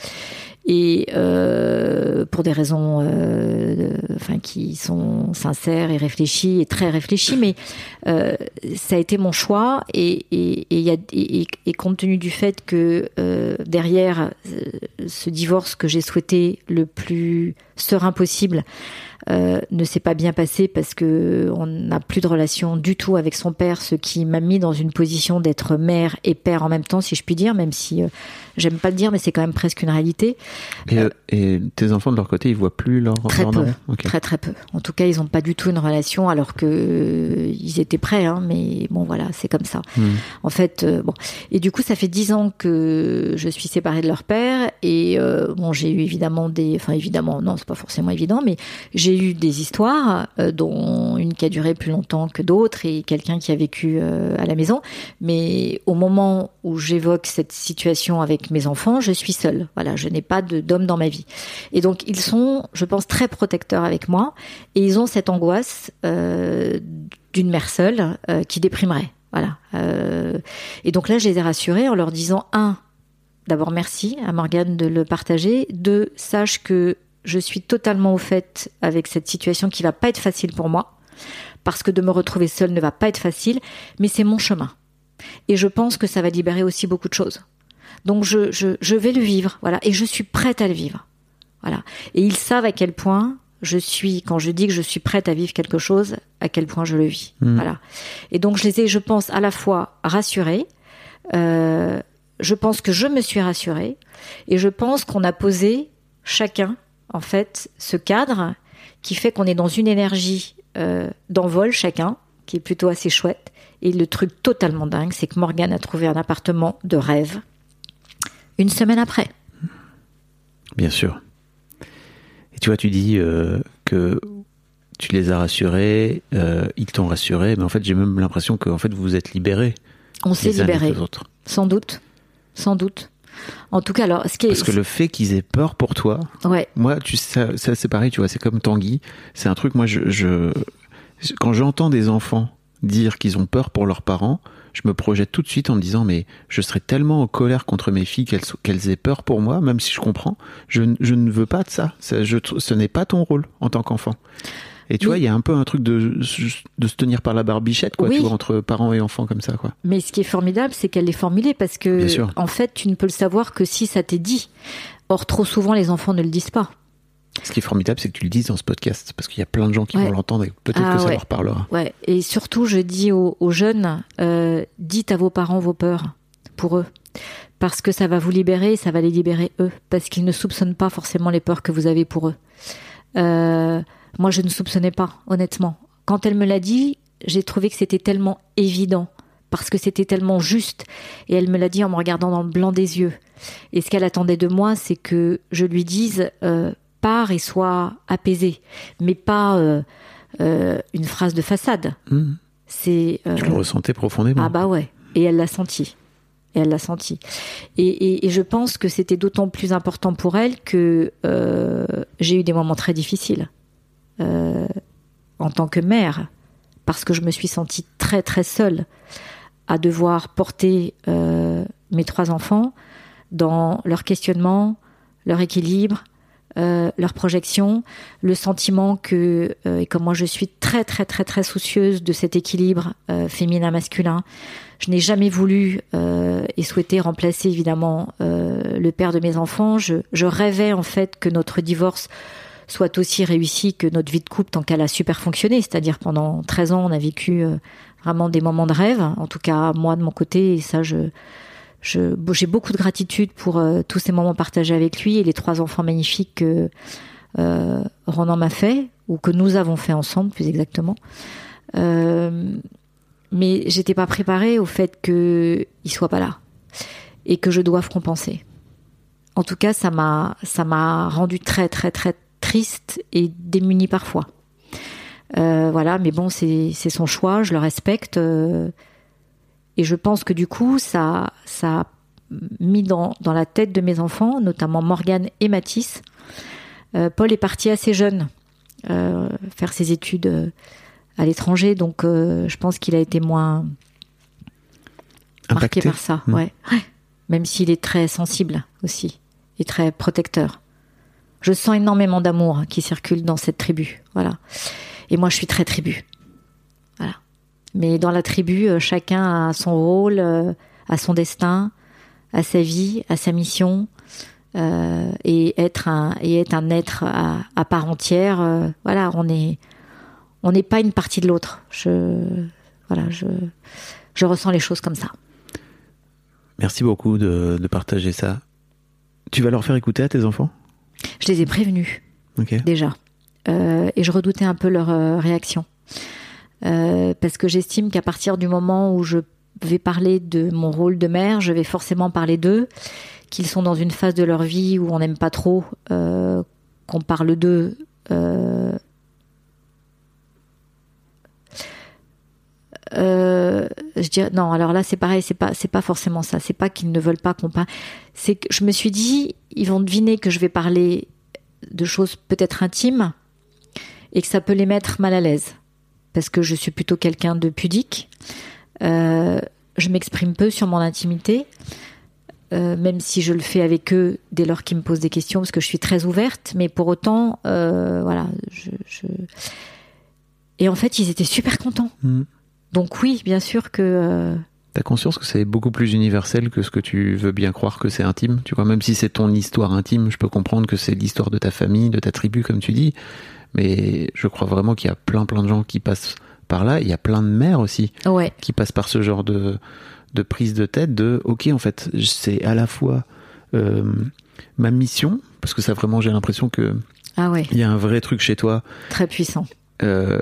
Speaker 3: et euh, pour des raisons, euh, enfin qui sont sincères et réfléchies et très réfléchies, mais euh, ça a été mon choix et et, et, y a, et, et compte tenu du fait que euh, derrière euh, ce divorce que j'ai souhaité le plus serein possible euh, ne s'est pas bien passé parce que on n'a plus de relation du tout avec son père, ce qui m'a mis dans une position d'être mère et père en même temps, si je puis dire, même si euh, j'aime pas le dire, mais c'est quand même presque une réalité.
Speaker 5: Et, euh, et, tes enfants de leur côté, ils voient plus leur
Speaker 3: très peu, très très peu. En tout cas, ils n'ont pas du tout une relation, alors que ils étaient prêts, hein, mais bon voilà, c'est comme ça. Hmm. En fait, bon, et du coup, ça fait dix ans que je suis séparée de leur père, et bon, j'ai eu évidemment des, enfin évidemment, non, c'est pas forcément évident, mais j'ai j'ai eu des histoires, euh, dont une qui a duré plus longtemps que d'autres et quelqu'un qui a vécu euh, à la maison. Mais au moment où j'évoque cette situation avec mes enfants, je suis seule. Voilà, je n'ai pas d'homme dans ma vie. Et donc ils sont, je pense, très protecteurs avec moi et ils ont cette angoisse euh, d'une mère seule qui déprimerait. Voilà. et donc là, je les ai rassurés en leur disant un, d'abord merci à Morgane de le partager. Deux, sache que je suis totalement au fait avec cette situation qui va pas être facile pour moi, parce que de me retrouver seule ne va pas être facile, mais c'est mon chemin. Et je pense que ça va libérer aussi beaucoup de choses. Donc je, je, je vais le vivre, voilà, et je suis prête à le vivre. Voilà. Et ils savent à quel point je suis, quand je dis que je suis prête à vivre quelque chose, à quel point je le vis. Mmh. Voilà. Et donc je les ai, je pense, à la fois rassurés, euh, je pense que je me suis rassurée, et je pense qu'on a posé chacun en fait, ce cadre qui fait qu'on est dans une énergie euh, d'envol chacun, qui est plutôt assez chouette. Et le truc totalement dingue, c'est que Morgane a trouvé un appartement de rêve une semaine après.
Speaker 5: Bien sûr. Et tu vois, tu dis euh, que tu les as rassurés, euh, ils t'ont rassuré, mais en fait, j'ai même l'impression que en fait, vous vous êtes libérés.
Speaker 3: On s'est libérés. Sans doute. Sans doute. En tout cas, alors, ce qui est.
Speaker 5: Parce que le fait qu'ils aient peur pour toi,
Speaker 3: Ouais.
Speaker 5: moi, tu sais, ça, c'est pareil, tu vois, c'est comme Tanguy. C'est un truc, moi, je, je quand j'entends des enfants dire qu'ils ont peur pour leurs parents, je me projette tout de suite en me disant, mais je serais tellement en colère contre mes filles qu'elles qu'elles aient peur pour moi, même si je comprends. Je, je ne veux pas de ça. Ça, je ce n'est pas ton rôle en tant qu'enfant. Et tu
Speaker 3: Oui.
Speaker 5: vois, il y a un peu un truc de, de se tenir par la barbichette, quoi,
Speaker 3: Oui.
Speaker 5: tu vois, entre parents et enfants comme ça, quoi.
Speaker 3: Mais ce qui est formidable, c'est qu'elle l'est formulée parce que, en fait, tu ne peux le savoir que si ça t'est dit. Or, trop souvent, les enfants ne le disent pas.
Speaker 5: Ce qui est formidable, c'est que tu le dises dans ce podcast, parce qu'il y a plein de gens qui
Speaker 3: Ouais.
Speaker 5: vont l'entendre et peut-être
Speaker 3: Ah
Speaker 5: que ça
Speaker 3: ouais.
Speaker 5: leur parlera.
Speaker 3: Ouais. Et surtout, je dis aux, aux jeunes, euh, dites à vos parents vos peurs pour eux. Parce que ça va vous libérer et ça va les libérer eux. Parce qu'ils ne soupçonnent pas forcément les peurs que vous avez pour eux. Euh, moi, je ne soupçonnais pas, honnêtement. Quand elle me l'a dit, j'ai trouvé que c'était tellement évident. Parce que c'était tellement juste. Et elle me l'a dit en me regardant dans le blanc des yeux. Et ce qu'elle attendait de moi, c'est que je lui dise, euh, pars et sois apaisé. Mais pas euh, euh, une phrase de façade.
Speaker 5: Mhm.
Speaker 3: C'est euh,
Speaker 5: Tu le ressentais profondément.
Speaker 3: ah bah ouais. Et elle l'a senti. Et elle l'a senti. Et, et- et je pense que c'était d'autant plus important pour elle que j'ai eu des moments très difficiles euh, en tant que mère, parce que je me suis sentie très très seule à devoir porter euh, mes trois enfants dans leur questionnement, leur équilibre, euh, leur projection, le sentiment que, et comme moi je suis très très très très soucieuse de cet équilibre féminin-masculin, je n'ai jamais voulu et souhaité remplacer évidemment le père de mes enfants. Je rêvais en fait que notre divorce soit aussi réussi que notre vie de couple tant qu'elle a super fonctionné. C'est-à-dire pendant 13 ans, on a vécu euh, vraiment des moments de rêve. En tout cas, moi de mon côté, et ça, je, j'ai beaucoup de gratitude pour euh, tous ces moments partagés avec lui et les trois enfants magnifiques que euh, Ronan m'a fait, ou que nous avons fait ensemble, plus exactement. Euh, mais j'étais pas préparée au fait qu'il soit pas là et que je doive compenser. En tout cas, ça m'a ça m'a rendu très très très triste et démunie parfois. Euh, voilà, mais bon, c'est son choix, je le respecte. euh, et je pense que du coup, ça, ça a mis dans, dans la tête de mes enfants, notamment Morgane et Mathis. Euh, Paul est parti assez jeune faire ses études à l'étranger, donc je pense qu'il a été moins marqué par ça.
Speaker 5: Hmm.
Speaker 3: Ouais. Même s'il est très sensible aussi et très protecteur. Je sens énormément d'amour qui circule dans cette tribu. Voilà. Et moi, je suis très tribu. Voilà. Mais dans la tribu, euh, chacun a son rôle, euh, a son destin, a sa vie, a sa mission. euh, et être un et être un être à, à part entière. voilà, on on n'est pas une partie de l'autre. Je voilà, je je ressens les choses comme ça.
Speaker 5: Merci beaucoup de partager ça. Tu vas leur faire écouter à tes enfants?
Speaker 3: Je les ai prévenus déjà, Euh, et je redoutais un peu leur euh, réaction Euh, parce que j'estime qu'à partir du moment où je vais parler de mon rôle de mère, je vais forcément parler d'eux, qu'ils sont dans une phase de leur vie où on n'aime pas trop qu'on parle d'eux. euh, je dirais non. Alors là, c'est pareil. C'est pas, c'est pas forcément ça. C'est pas qu'ils ne veulent pas qu'on parle. C'est que je me suis dit, ils vont deviner que je vais parler de choses peut-être intimes et que ça peut les mettre mal à l'aise parce que je suis plutôt quelqu'un de pudique. Euh, je m'exprime peu sur mon intimité, euh, même si je le fais avec eux dès lors qu'ils me posent des questions parce que je suis très ouverte. Mais pour autant, euh, voilà, je, je- et en fait, ils étaient super contents.
Speaker 5: Mhm.
Speaker 3: Donc oui, bien sûr que
Speaker 5: T'as conscience que c'est beaucoup plus universel que ce que tu veux bien croire que c'est intime, tu vois, même si c'est ton histoire intime, je peux comprendre que c'est l'histoire de ta famille, de ta tribu, comme tu dis, mais je crois vraiment qu'il y a plein plein de gens qui passent par là, il y a plein de mères aussi
Speaker 3: ouais,
Speaker 5: qui passent par ce genre de, de prise de tête de, ok, en fait, c'est à la fois euh, ma mission, parce que ça vraiment, j'ai l'impression que
Speaker 3: ah ouais,
Speaker 5: il y a un vrai truc chez toi,
Speaker 3: très puissant.
Speaker 5: euh,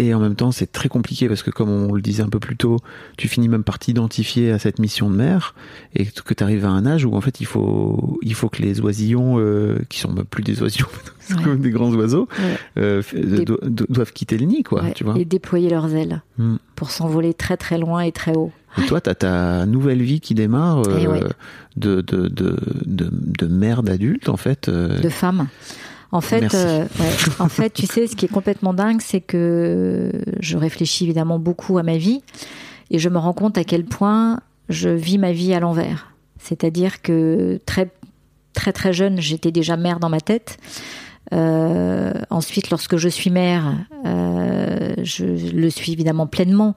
Speaker 5: et en même temps c'est très compliqué parce que comme on le disait un peu plus tôt, tu finis même par t'identifier à cette mission de mère et que tu arrives à un âge où en fait il faut il faut que les oisillons euh, qui sont même plus des oisillons, c'est
Speaker 3: Ouais.
Speaker 5: comme des grands oiseaux,
Speaker 3: Ouais.
Speaker 5: euh, do- do- doivent quitter le nid quoi,
Speaker 3: Ouais,
Speaker 5: tu vois.
Speaker 3: et déployer leurs ailes
Speaker 5: Hmm.
Speaker 3: pour s'envoler très très loin et très haut.
Speaker 5: Et toi, t'as ta nouvelle vie qui démarre euh,
Speaker 3: Eh ouais.
Speaker 5: de, de, de, de, mère d'adulte, en fait. euh,
Speaker 3: de femmes. En fait, euh, ouais. en fait, tu sais, ce qui est complètement dingue, c'est que je réfléchis évidemment beaucoup à ma vie et je me rends compte à quel point je vis ma vie à l'envers. C'est-à-dire que très très très jeune, j'étais déjà mère dans ma tête. Euh, ensuite, lorsque je suis mère, euh, je le suis évidemment pleinement,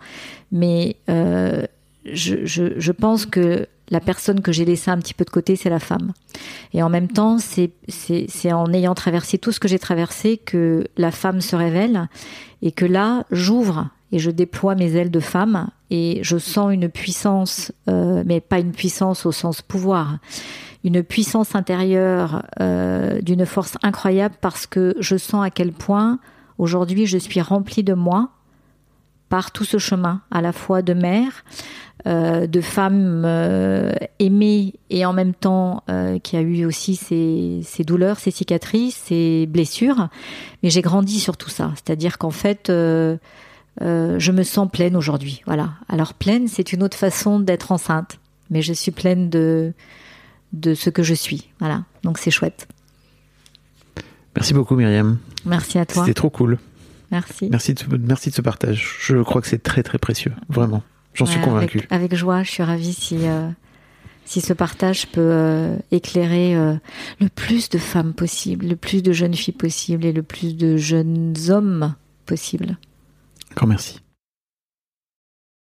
Speaker 3: mais je, je, je pense que la personne que j'ai laissée un petit peu de côté, c'est la femme. Et en même temps, c'est en ayant traversé tout ce que j'ai traversé que la femme se révèle et que là, j'ouvre et je déploie mes ailes de femme et je sens une puissance, euh, mais pas une puissance au sens pouvoir, une puissance intérieure euh, d'une force incroyable parce que je sens à quel point aujourd'hui je suis remplie de moi par tout ce chemin, à la fois de mère, euh, de femme euh, aimée et en même temps euh, qui a eu aussi ses, ses douleurs, ses cicatrices, ses blessures. Mais j'ai grandi sur tout ça. C'est-à-dire qu'en fait, je me sens pleine aujourd'hui. Voilà. Alors pleine, c'est une autre façon d'être enceinte. Mais je suis pleine de, de ce que je suis. Voilà. Donc c'est chouette.
Speaker 5: Merci beaucoup, Myriam.
Speaker 3: Merci à toi.
Speaker 5: C'était trop cool.
Speaker 3: Merci.
Speaker 5: Merci de, merci de ce partage. Je crois que c'est très, très précieux. Vraiment. J'en suis convaincu.
Speaker 3: Avec, avec joie, je suis ravie si, euh, si ce partage peut euh, éclairer euh, le plus de femmes possible, le plus de jeunes filles possible et le plus de jeunes hommes possible.
Speaker 5: Encore merci.